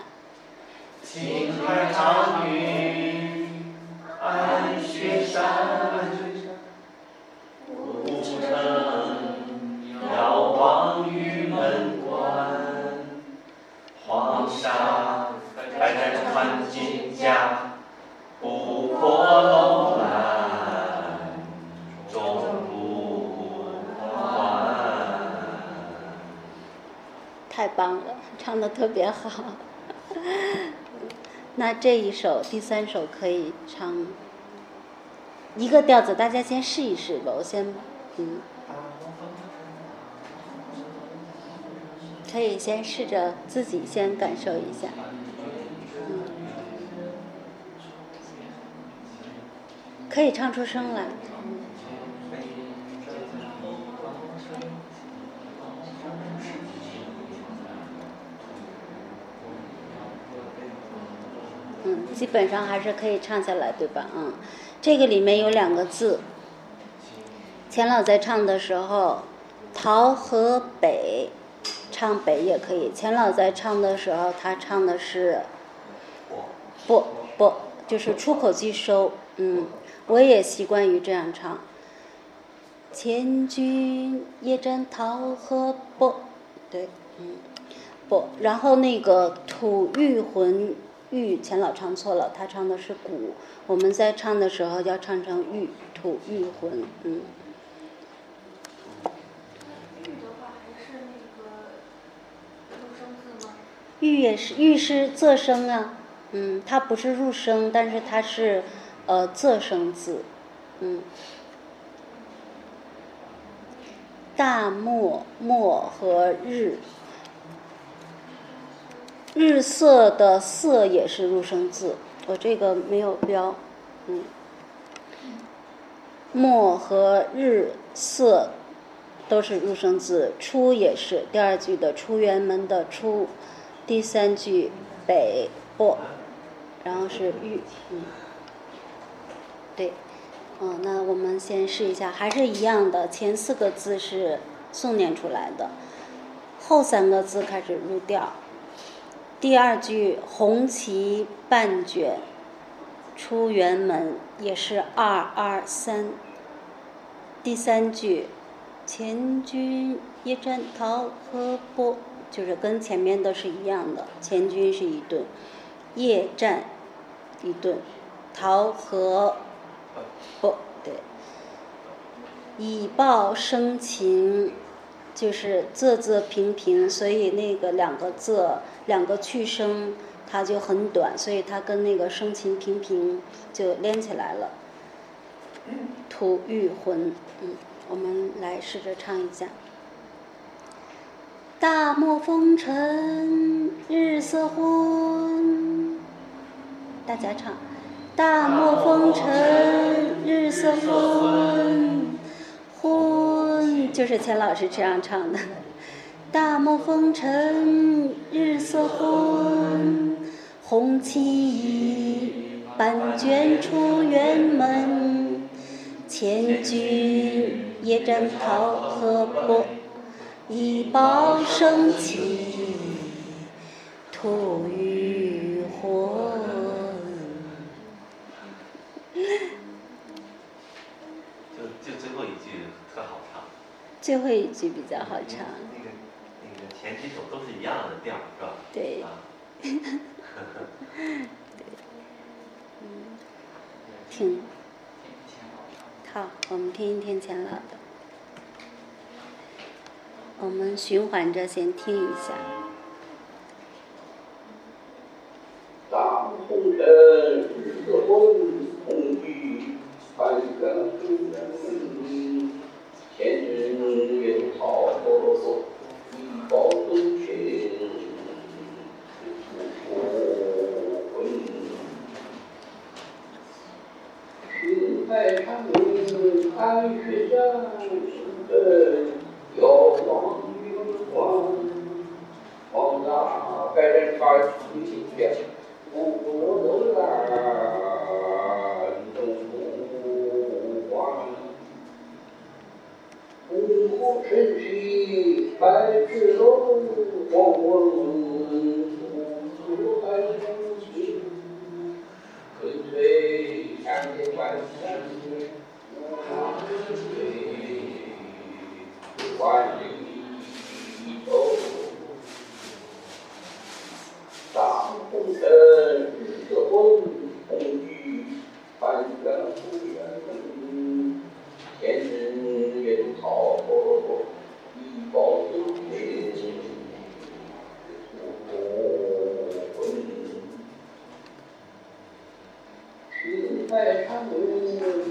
青海长云暗雪山，古城特别好。那这一首第三首可以唱一个调子，大家先试一试吧。我先，嗯。可以先试着自己先感受一下，嗯，可以唱出声来，基本上还是可以唱下来，对吧？嗯，这个里面有两个字，钱老在唱的时候，桃和北。唱北也可以。钱老在唱的时候，他唱的是，不不，就是出口即收。嗯，我也习惯于这样唱。千军夜战桃河北，对，嗯，不。然后那个吐玉魂玉，钱老唱错了，他唱的是鼓。我们在唱的时候要唱成玉土玉魂，嗯。玉也是玉是仄声啊，嗯，它不是入声，但是它是，呃，仄声字，嗯。大漠漠和日，日色的色也是入声字，我这个没有标，嗯，墨和日色都是入声字，出也是第二句的出园门的出，第三句北不，然后是玉，嗯，对，嗯，那我们先试一下，还是一样的，前四个字是诵念出来的，后三个字开始入调。第二句红旗半卷，出辕门也是二二三。第三句，前军夜战桃河波，就是跟前面的是一样的，前军是一顿，夜战一顿，桃河不对，以报生情，就是仄仄平平，所以那个两个仄两个去声它就很短，所以它跟那个声情平平就连起来了。吐玉魂，嗯，我们来试着唱一下。大漠风尘日色昏，大家唱。大漠风尘日色昏，昏就是钱老师这样唱的。大漠风尘日色昏，红旗已半卷出辕门，千军夜战桃河波，一报生情吐玉魂。就就最后一句特好唱，最后一句比较好唱，前几首都是一样的调，是吧？对啊，听。好，我们听一听钱老的。我们循环着先听一下。大红尘日色昏，红旗半卷出园门。千军夜桃河波，一报生情吐魂。青海长明看雪山，遥望云端。黄沙百人把青天，不过楼兰东湖湾。五湖春水百尺楼，黄昏无处还有情。春水山间万山水，万水万里走。大红尘日色昏，红旗半卷出园门。千日夜桃河波，一报生情吐魂。青海长明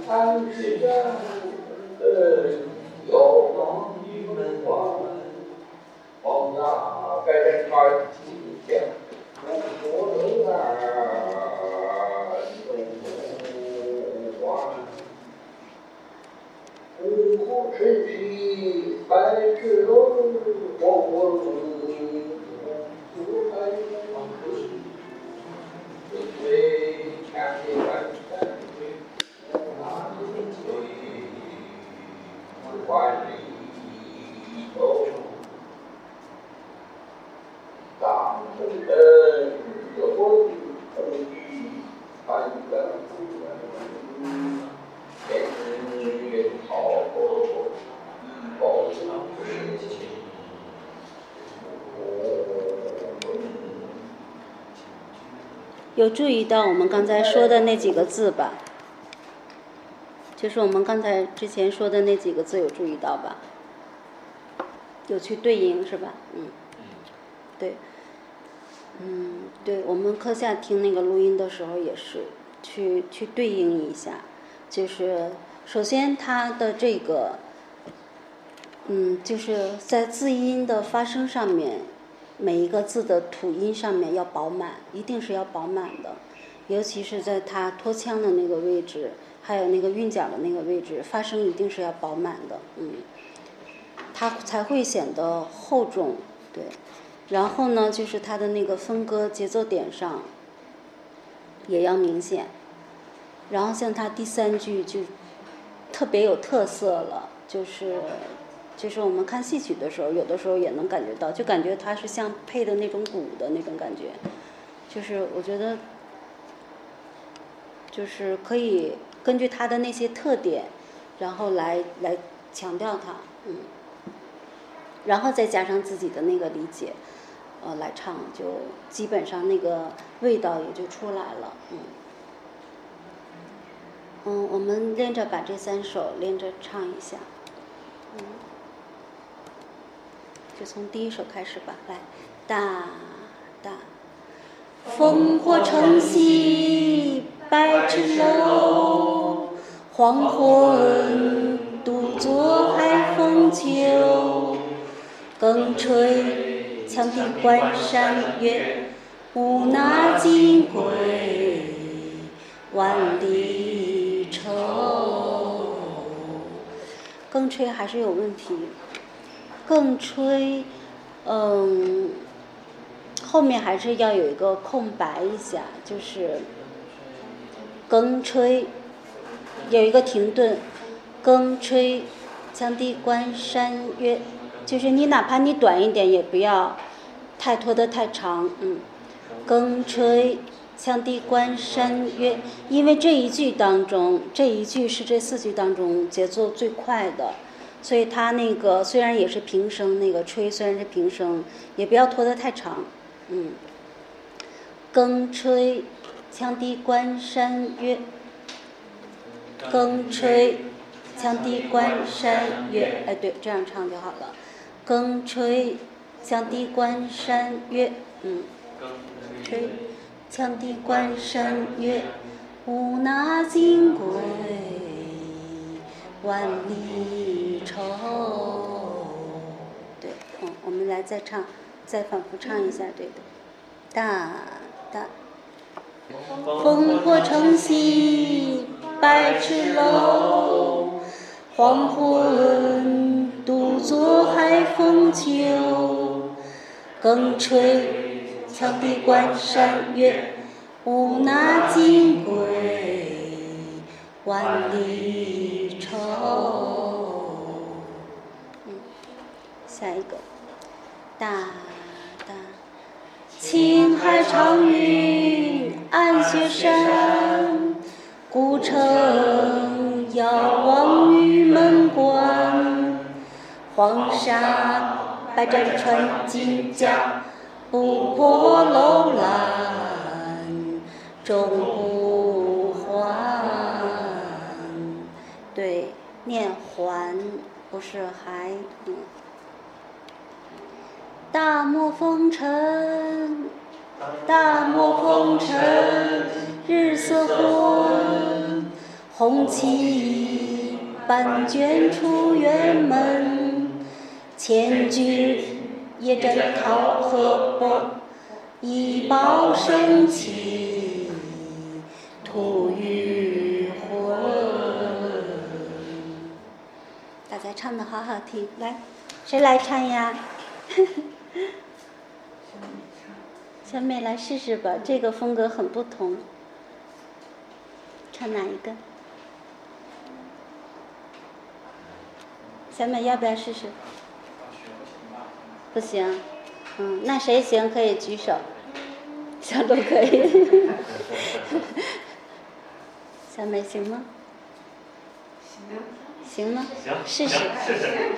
看雪山，遥望云端。黄沙百人把青天，不过楼兰东湖湾。五湖春水百尺楼，黄昏无还有水。春水千里万山水，万水万里走。大红尘日色昏，红旗半卷出园门。千日夜桃河波，一报生情吐魂。有注意到我们刚才说的那几个字吧？就是我们刚才之前说的那几个字，有注意到吧？有去对应是吧？嗯，对，嗯，对，我们课下听那个录音的时候也是去去对应一下，就是首先它的这个嗯，就是在字音的发声上面，每一个字的吐音上面要饱满，一定是要饱满的，尤其是在它拖腔的那个位置，还有那个韵脚的那个位置，发声一定是要饱满的，嗯，它才会显得厚重，对。然后呢，就是它的那个分割节奏点上也要明显。然后像它第三句就特别有特色了，就是就是我们看戏曲的时候，有的时候也能感觉到，就感觉它是像配的那种鼓的那种感觉，就是我觉得就是可以根据它的那些特点，然后来来强调它，嗯，然后再加上自己的那个理解。呃，来唱就基本上那个味道也就出来了，嗯。嗯，我们连着把这三首连着唱一下，嗯，就从第一首开始吧，来，大大，烽火城西百尺楼，黄昏独坐海风秋，更吹。羌笛关山月，无那金归万里愁。更吹还是有问题，更吹，嗯，后面还是要有一个空白一下，就是更吹有一个停顿，更吹羌笛关山月。就是你哪怕你短一点，也不要太拖得太长，嗯。更吹羌笛关山月，因为这一句当中，这一句是这四句当中节奏最快的，所以它那个虽然也是平声，那个吹虽然是平声，也不要拖得太长，嗯。更吹羌笛关山月，更吹羌笛关山月，哎，对，这样唱就好了。更吹羌笛关山月，嗯，吹羌笛关山月，无那金归万里愁。对，嗯，我们来再唱，再反复唱一下这个。大大，烽火城西百尺楼，黄昏。独坐海风秋，更吹羌笛关山月，无那金归万里哦。下一个，大大，青海长云暗雪山，古城遥望玉门关。黄沙百战穿金甲，不破楼兰终不念还不是还。大漠风尘，大漠风尘，日色昏，红旗半卷出辕门。千军夜战讨河伯，一报生气吐余唱的好好听，来，谁来唱呀？小美来试试吧，这个风格很不同。唱哪一个？小美要不要试试？不行，嗯，那谁行可以举手，小都可以，小美行吗？行吗？行，试试，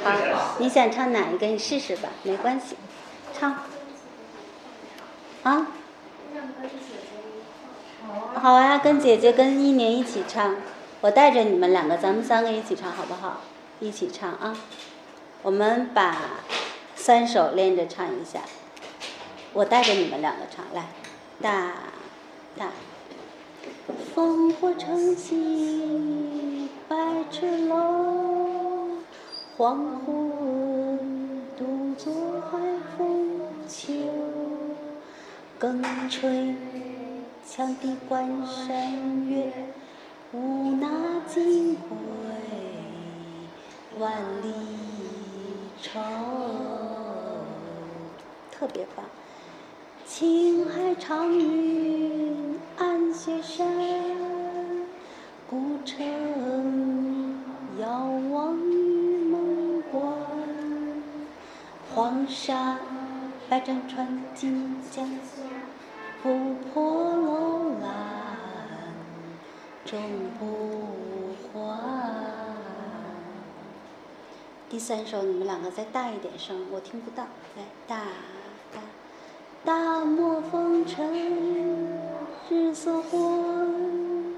好，你想唱哪一个？你试试吧，没关系，唱。啊？好啊，跟姐姐跟一年一起唱，我带着你们两个，咱们三个一起唱好不好？一起唱啊，我们把。三首连着唱一下，我带着你们两个唱来，大大，烽火城西百尺楼，黄昏独坐海风秋，更吹羌笛关山月，无那金归万里愁。特别棒！青海长云暗雪山，沙百战穿金甲，不破楼兰终不还。第三首你们两个再大一点声，我听不到。来，大大。大漠风尘日色昏，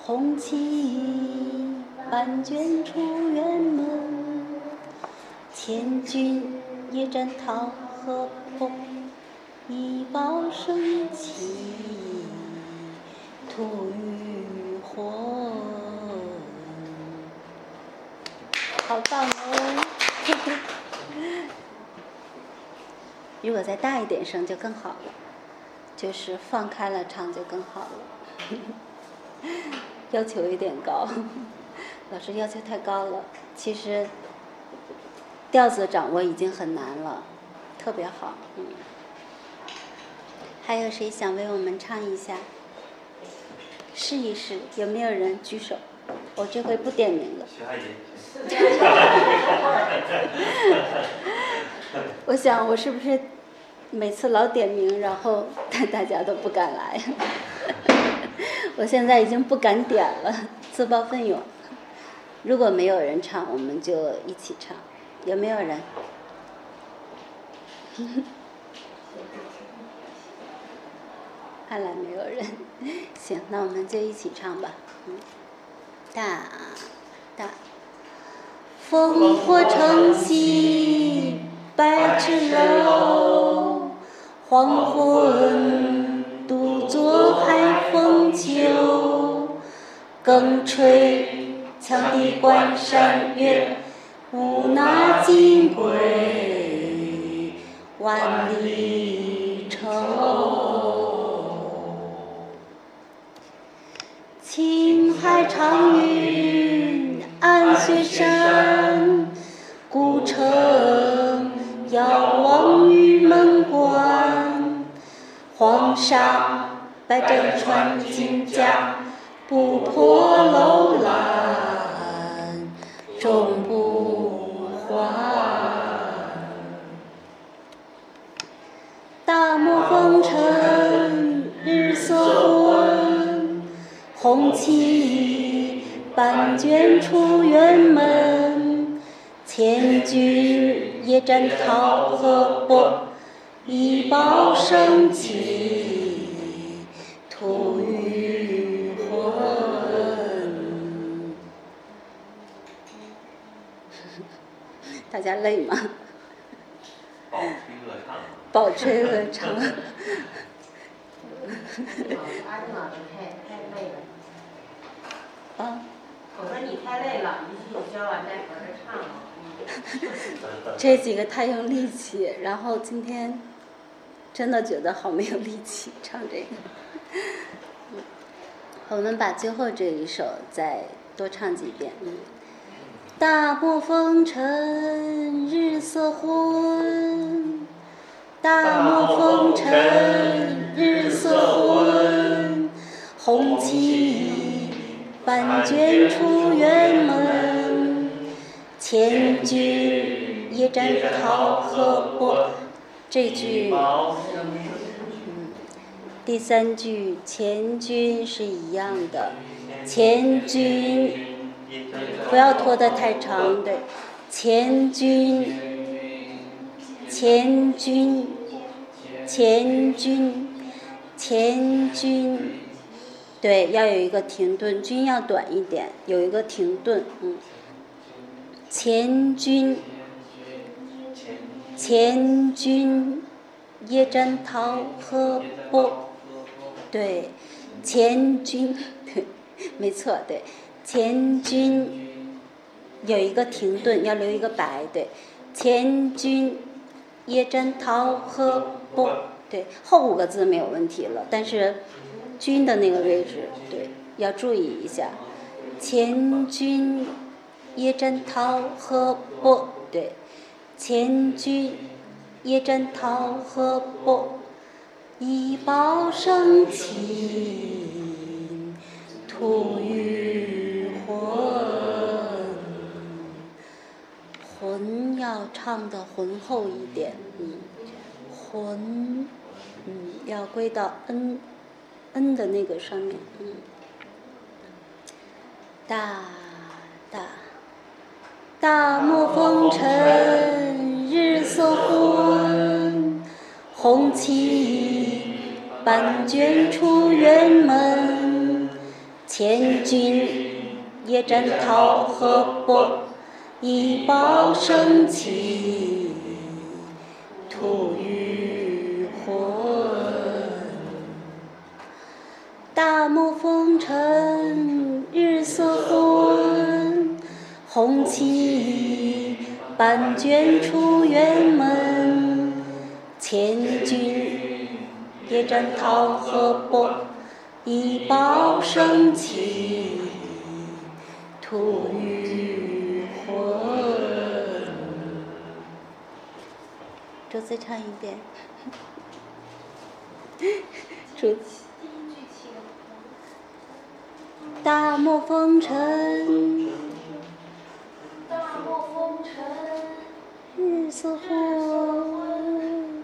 红旗半卷出辕门。千军一盏桃河坡，一报生气吐余魂。好棒哦！如果再大一点声就更好了，就是放开了唱就更好了。要求有点高，老师要求太高了。其实调子掌握已经很难了，特别好。嗯。还有谁想为我们唱一下？试一试，有没有人举手？我这回不点名了。徐阿姨。我想，我是不是每次老点名，然后大家都不敢来？我现在已经不敢点了，自报奋勇。如果没有人唱，我们就一起唱。有没有人？看来没有人。行，那我们就一起唱吧。嗯，大大。烽火城西百尺楼，黄昏独坐海风秋。更吹羌笛关山月，无那金归万里愁。青海长云暗雪山，古城遥望玉门关。黄沙百战穿金甲，不破楼兰终不。大漠风尘日色昏，红旗半卷出辕门。千军夜战桃河坡，一报生气大家累吗？饱吹饿唱。饱吹饿唱。啊。我说你太累了，你去教完再合着唱了。这几个太用力气，然后今天真的觉得好没有力气唱这个。我们把最后这一首再多唱几遍。嗯。大漠风尘日色昏，大漠风尘日色昏，红旗半卷出辕门。千军夜战桃河坡，这句，嗯，第三句千军是一样的，千军。不要拖得太长，对，前军，前军，前军，前军，对，要有一个停顿，军要短一点，有一个停顿，嗯，前军，前军，夜战桃河坡，对，前军，对，没错，对。千军有一个停顿，要留一个白，对。前军夜战桃河波，对，后五个字没有问题了，但是军的那个位置，对，要注意一下。前军夜战桃河波，对。前军夜战桃河波，一报生情，吐于魂。浑要唱的浑厚一点，嗯，浑，嗯，要归到 n n 的那个上面，嗯，大大大漠风尘，日色昏，红旗半卷出辕门，千军夜战桃河波。一报生擒，吐于魂。大漠风尘，日色昏，红旗半卷出辕门。千军夜战桃河波，一报生擒，吐于。周再唱一遍。出。大漠风尘，大漠风尘，日色昏，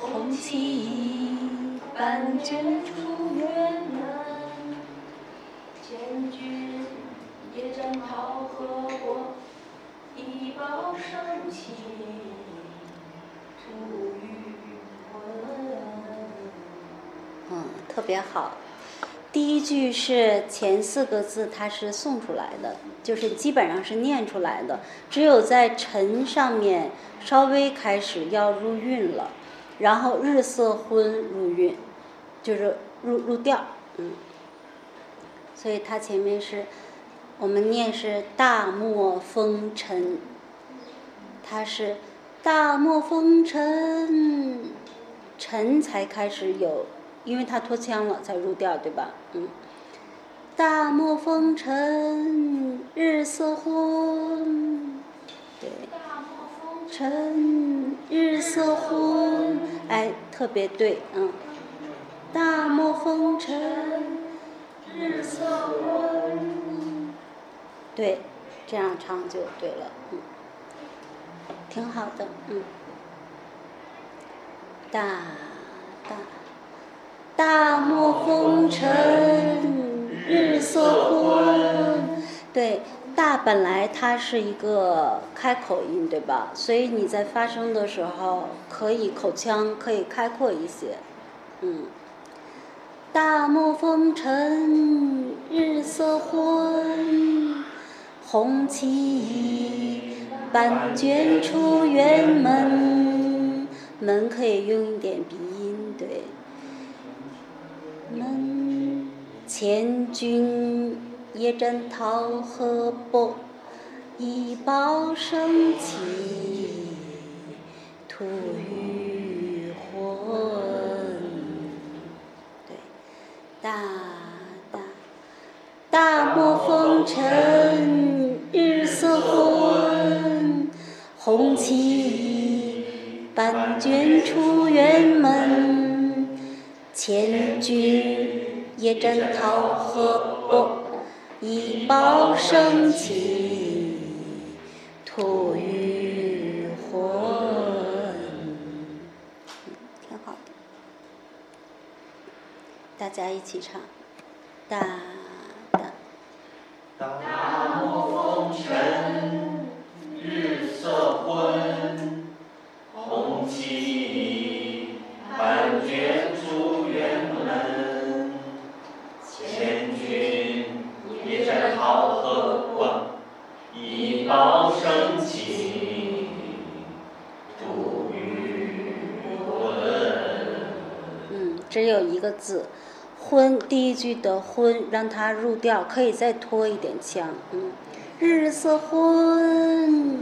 红旗。半卷出辕门，千军夜战桃河波，一报生情。嗯，特别好。第一句是前四个字，它是送出来的，就是基本上是念出来的。只有在晨上面稍微开始要入韵了，然后日色昏入韵，就是入入调，嗯。所以它前面是我们念是大漠风尘，它是。大漠风尘，尘才开始有，因为它脱腔了才入调，对吧？嗯。大漠风尘，日色昏。对。尘，日色昏，哎，特别对，嗯。大漠风尘，日色昏。对，这样唱就对了，嗯。挺好的，嗯。大大大漠风尘，日色昏。对，大本来它是一个开口音，对吧？所以你在发声的时候可以口腔可以开阔一些，嗯。大漠风尘，日色昏，红旗。半卷出辕门，门可以用一点鼻音，对。门前军夜战桃河波，一报生起，吐于魂。对，大大大漠风尘，红旗半卷出辕门，千军夜战桃河波，一报生情，吐于魂。挺好的，大家一起唱，大大。一个字，昏。第一句的昏，让它入调，可以再拖一点腔，嗯。日色昏，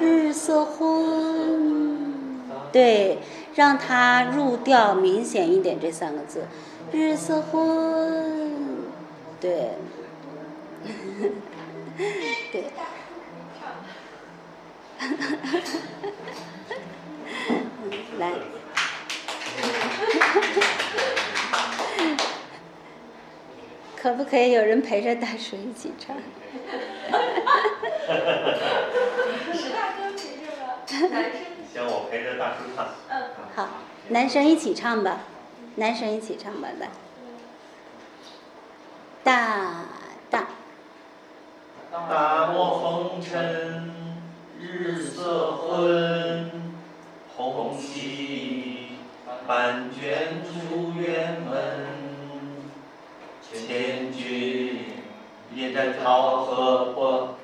日色昏，对，让它入调明显一点，这三个字，日色昏，对，对。来。可不可以有人陪着大叔一起唱？石大哥陪着吧，男生。行，我陪着大叔唱。嗯。好，男生一起唱吧，男生一起唱吧，来。大大。大漠风尘，日色昏，红旗半卷出远门。千军夜战桃河泊，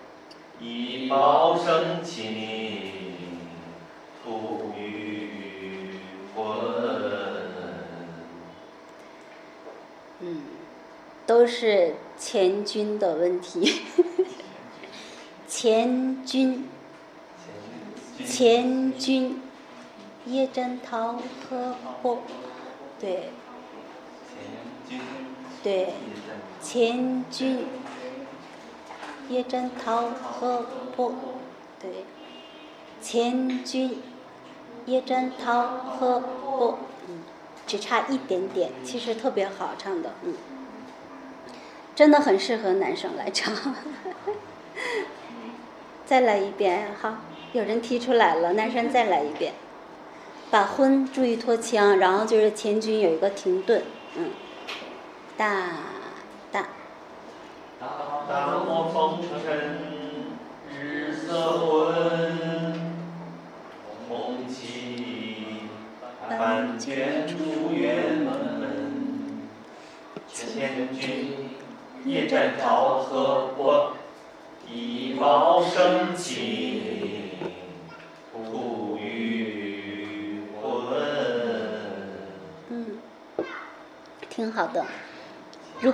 一报生情吐余魂。嗯，都是前军的问题。前军，前军，夜战桃河泊，对。对，千军夜战桃河泊，对，千军夜战桃河泊，嗯，只差一点点，其实特别好唱的，嗯，真的很适合男生来唱。再来一遍，好，有人提出来了，男生再来一遍，把婚注意拖枪，然后就是前军有一个停顿，嗯。大，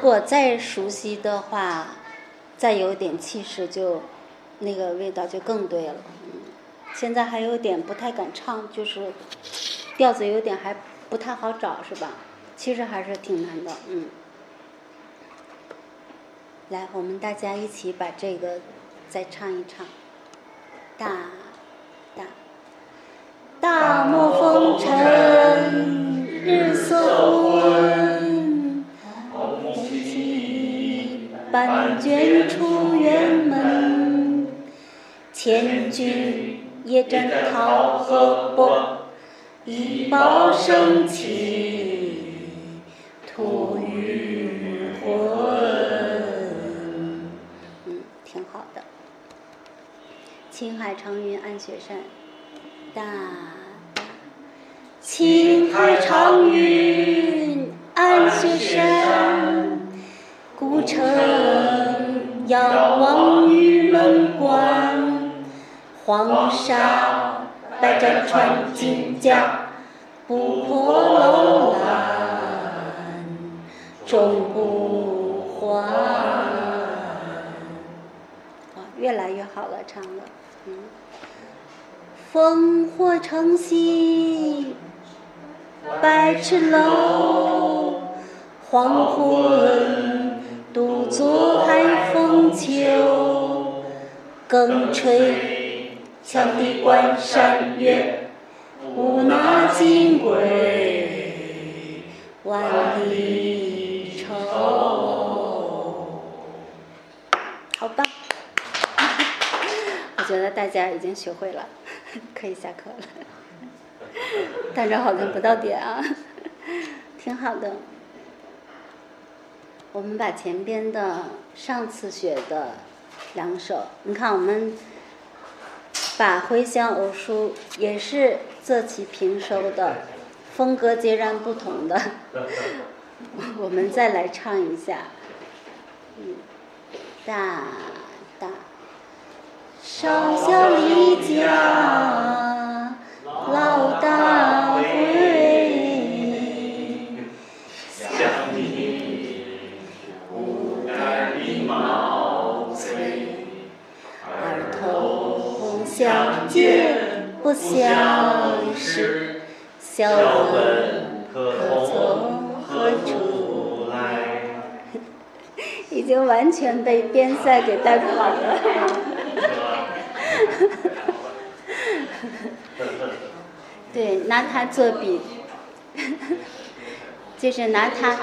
如果再熟悉的话，再有点气势，就那个味道就更对了。现在还有点不太敢唱，就是调子有点还不太好找，是吧？其实还是挺难的。嗯，来，我们大家一起把这个再唱一唱。大军夜战桃河泊，一报生情吐余魂。嗯，挺好的。青海长云暗雪山，大。青海长云沙百战穿金甲，不破楼兰终不还。啊，越来越好了，唱的，嗯。烽火城西，百尺楼，黄昏。独坐海风秋，更吹羌笛关山月，无那金归万里愁。好吧，我觉得大家已经学会了，可以下课了。但这好像不到点啊，挺好的。我们把前边的上次学的两首，你看我们把回乡偶书也是仄起平收的，风格截然不同的，我们再来唱一下，嗯，大大，少小离家老大相识，识，笑笑问问可可从从何何处处来？已经完全被边塞给带跑了。对，拿它做比，就是拿它。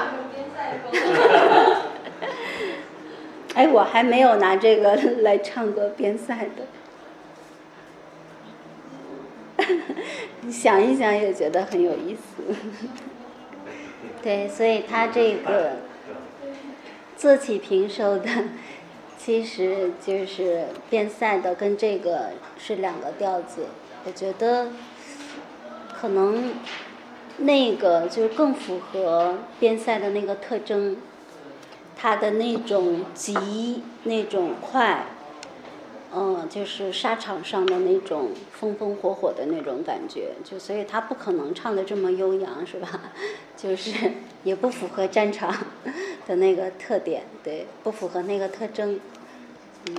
哎，我还没有拿这个来唱过边塞的，你想一想也觉得很有意思。对，所以他这个坐起平收的，其实就是边塞的，跟这个是两个调子。我觉得可能那个就更符合边塞的那个特征，它的那种急、那种快，嗯，就是沙场上的那种风风火火的那种感觉，就所以他不可能唱的这么悠扬，是吧？就是也不符合战场的那个特点，对，不符合那个特征，嗯。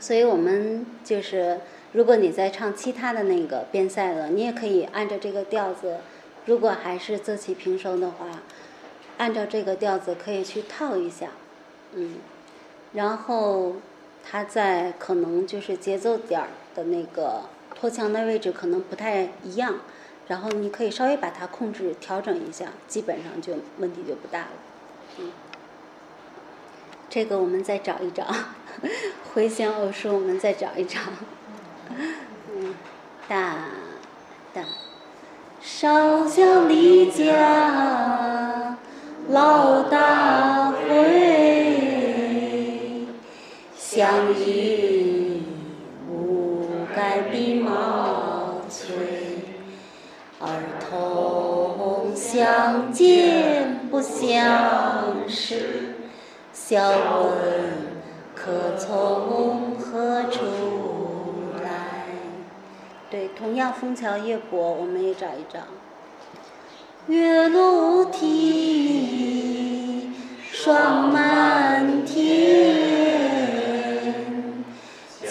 所以我们就是，如果你在唱其他的那个边塞了，你也可以按照这个调子，如果还是仄起平收的话，按照这个调子可以去套一下，嗯，然后它在可能就是节奏点儿的那个拖腔的位置可能不太一样，然后你可以稍微把它控制调整一下，基本上就问题就不大了，嗯。这个我们再找一找，回旋偶数我们再找一找。嗯，大大，少小离家老大回，相依无改鬓毛衰，儿童相见不相识。笑问客从何处来？对，同样《枫桥夜泊》，我们也找一找。月落乌啼霜满天，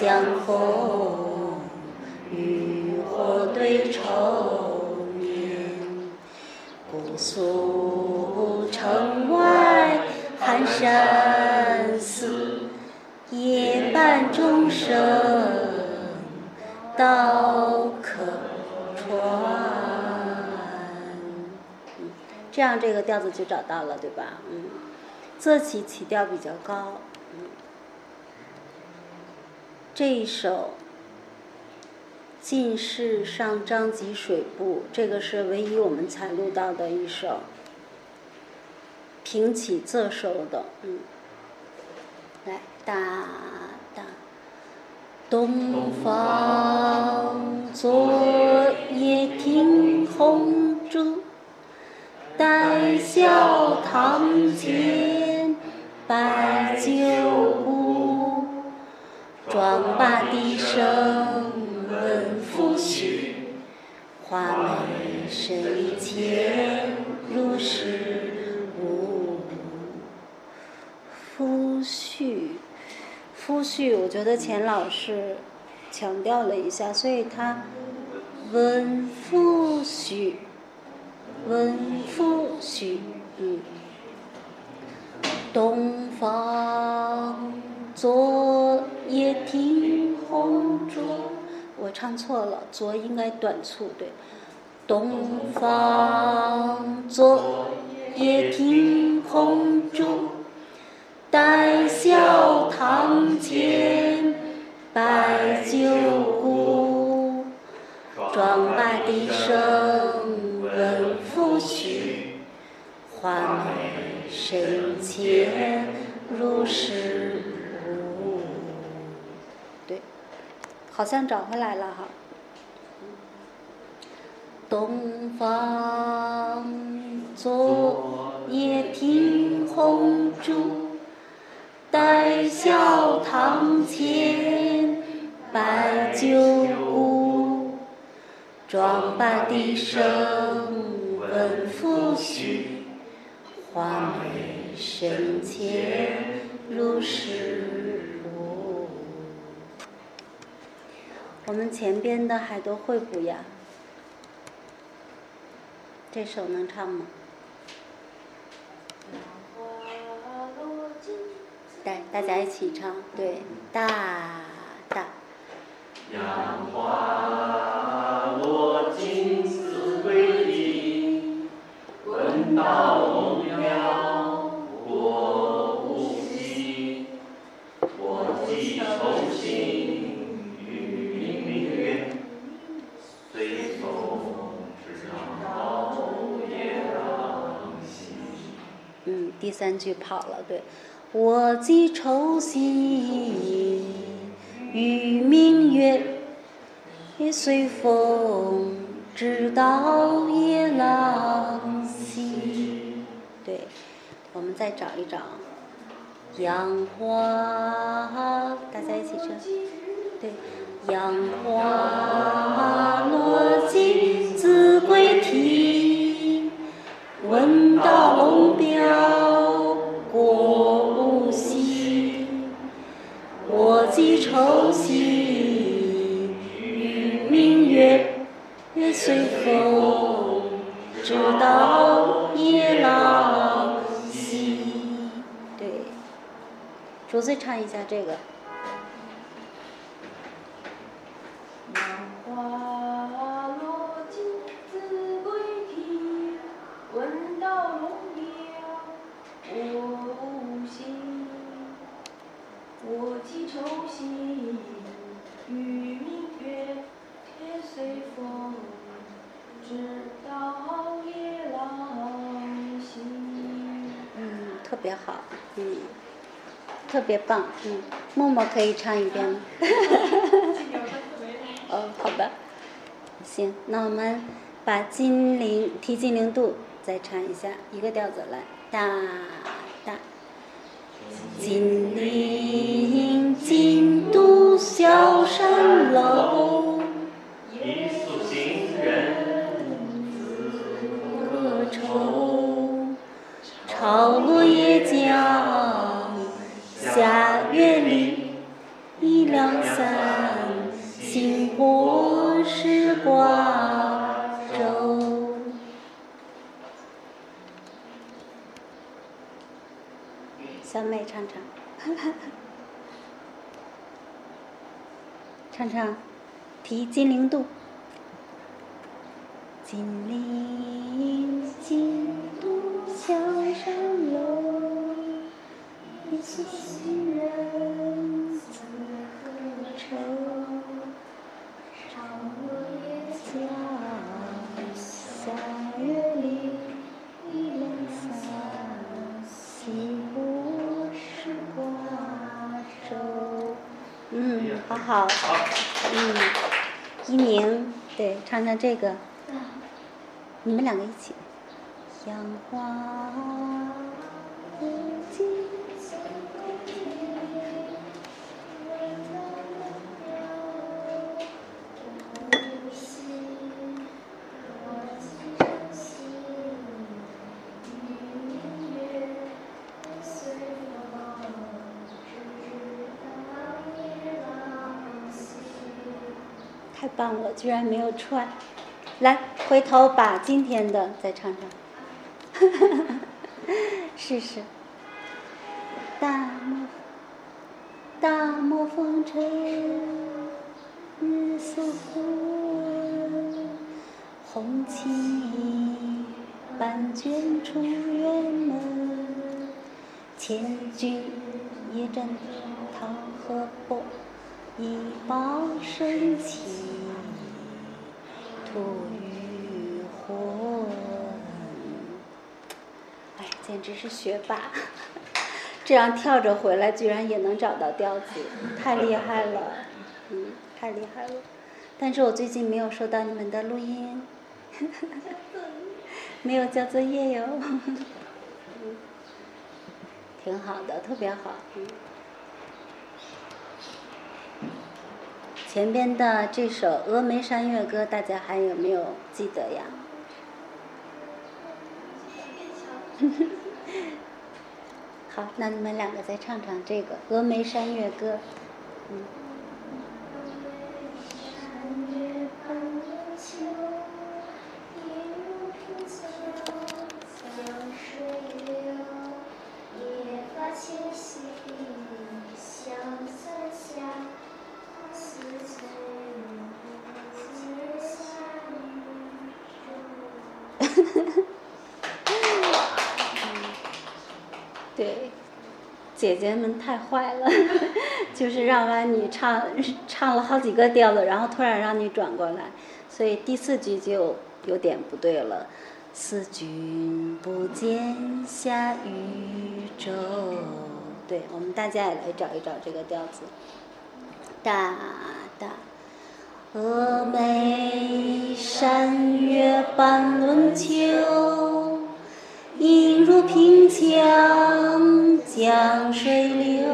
江枫渔火对愁眠。姑苏城外寒山寺，夜半钟声到客船。嗯，这样这个调子就找到了，对吧？嗯，仄起起调比较高。嗯，这一首《进士上张集水部》，这个是唯一我们才录到的一首。平起仄收的，嗯，来哒哒，东方昨夜听红烛，待笑堂前摆酒，妆罢低声问夫婿，画眉深浅如是。夫婿，夫婿，我觉得钱老师强调了一下，所以他问夫婿，问夫婿，嗯，东方昨夜听红烛，我唱错了，昨应该短促对，东方昨夜听红烛。待笑堂前摆酒壶，妆罢低声问夫婿，画眉深浅如是无。对，好像找回来了哈。东方昨夜听红烛。待笑堂前摆酒壶，妆罢低声问夫婿，画眉深浅如是我们前边的还都会补呀。这首能唱吗？来，大家一起唱，对，大大。杨花落尽子规啼，闻道第三句跑了，对。我寄愁心与明月，随风直到夜郎西。对，我们再找一找。杨花，大家一起唱。对，杨花落尽子规啼，闻道龙标过五溪。我寄愁心与明月，随风直到夜郎西。对，竹子唱一下这个。别棒，嗯，默默可以唱一遍吗？哦，好吧，行，那我们把金陵提金陵度再唱一下，一个调子来，哒哒。金陵金都小山楼，小美唱唱，唱唱，提金陵渡。金陵京都小山楼，好。嗯，一鸣，对，唱唱这个。你们两个一起。阳光太棒了，居然没有串。来，回头把今天的再唱唱，试试。大漠，大漠风尘日色昏，红旗半卷出远门。千军夜战桃河泊，一报深情。吐余魂，哎，简直是学霸！这样跳着回来，居然也能找到调子，太厉害了，嗯，太厉害了。但是我最近没有收到你们的录音，没有交作业哟，挺好的，特别好，嗯。前边的这首《峨眉山月歌》，大家还有没有记得呀？好，那你们两个再唱唱这个《峨眉山月歌》。嗯。姐姐们太坏了，就是让完你唱唱了好几个调子，然后突然让你转过来，所以第四句就有点不对了。思君不见下渝州，对我们大家也来找一找这个调子。哒哒，峨眉山月半轮秋，映入平江江水流。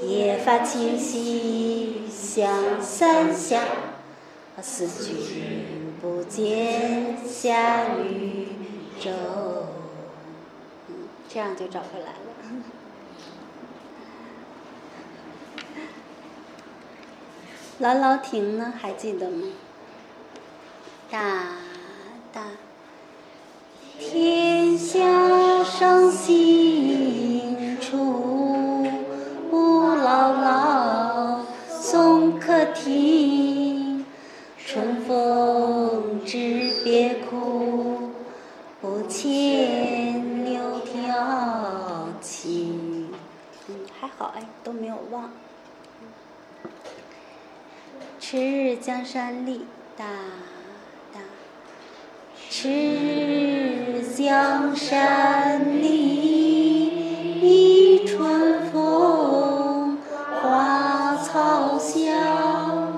夜发清溪向三峡，思君不见下渝州。这样就找回来了。兰劳亭呢？还记得吗？哒哒，天下伤心处，吴姥姥送客厅。春风知别苦，不遣柳条青。嗯，还好哎，都没有忘。迟日江山丽，大。赤日江山丽，春风，花草香。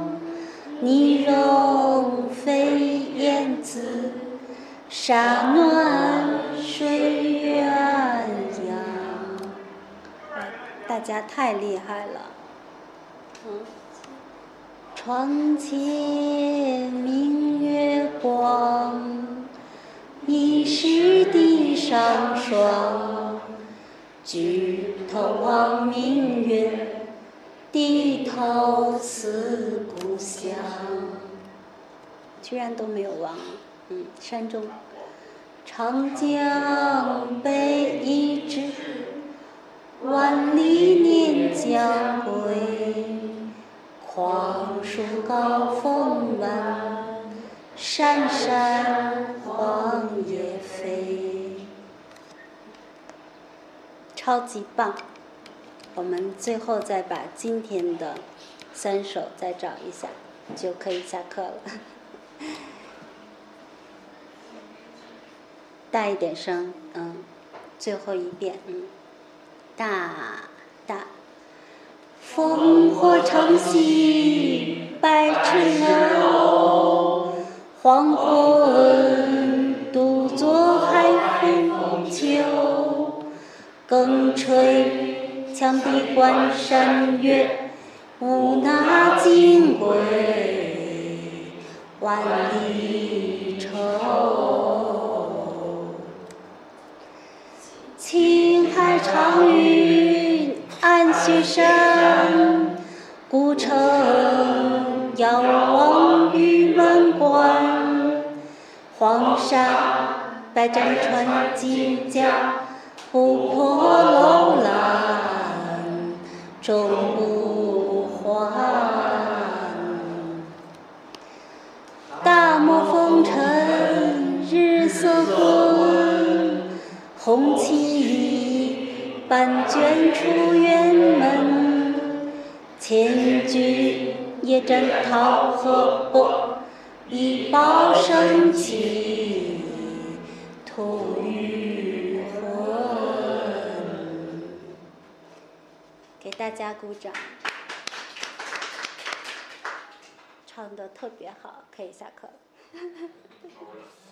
泥融飞燕子，沙暖睡鸳鸯。大家太厉害了，嗯。窗前明月光，是地上霜。举头望明月，低头思故乡。居然都没有忘，嗯，山中。长江北一直，万里念江归。黄树高风晚，山山黄叶飞。超级棒！我们最后再把今天的三首再找一下，就可以下课了。大一点声，嗯，最后一遍，嗯，大大。烽火城西百尺楼，黄昏坐海风秋。更吹羌笛关山月，无那金归万里愁。青海长云暗雪山，古城遥望玉门关。黄沙百战穿金甲。不破楼兰终不还。大漠风尘日色昏，红旗半卷出辕门。千军夜战桃河泊，一报生气吐余魂。给大家鼓掌，唱的特别好，可以下课了。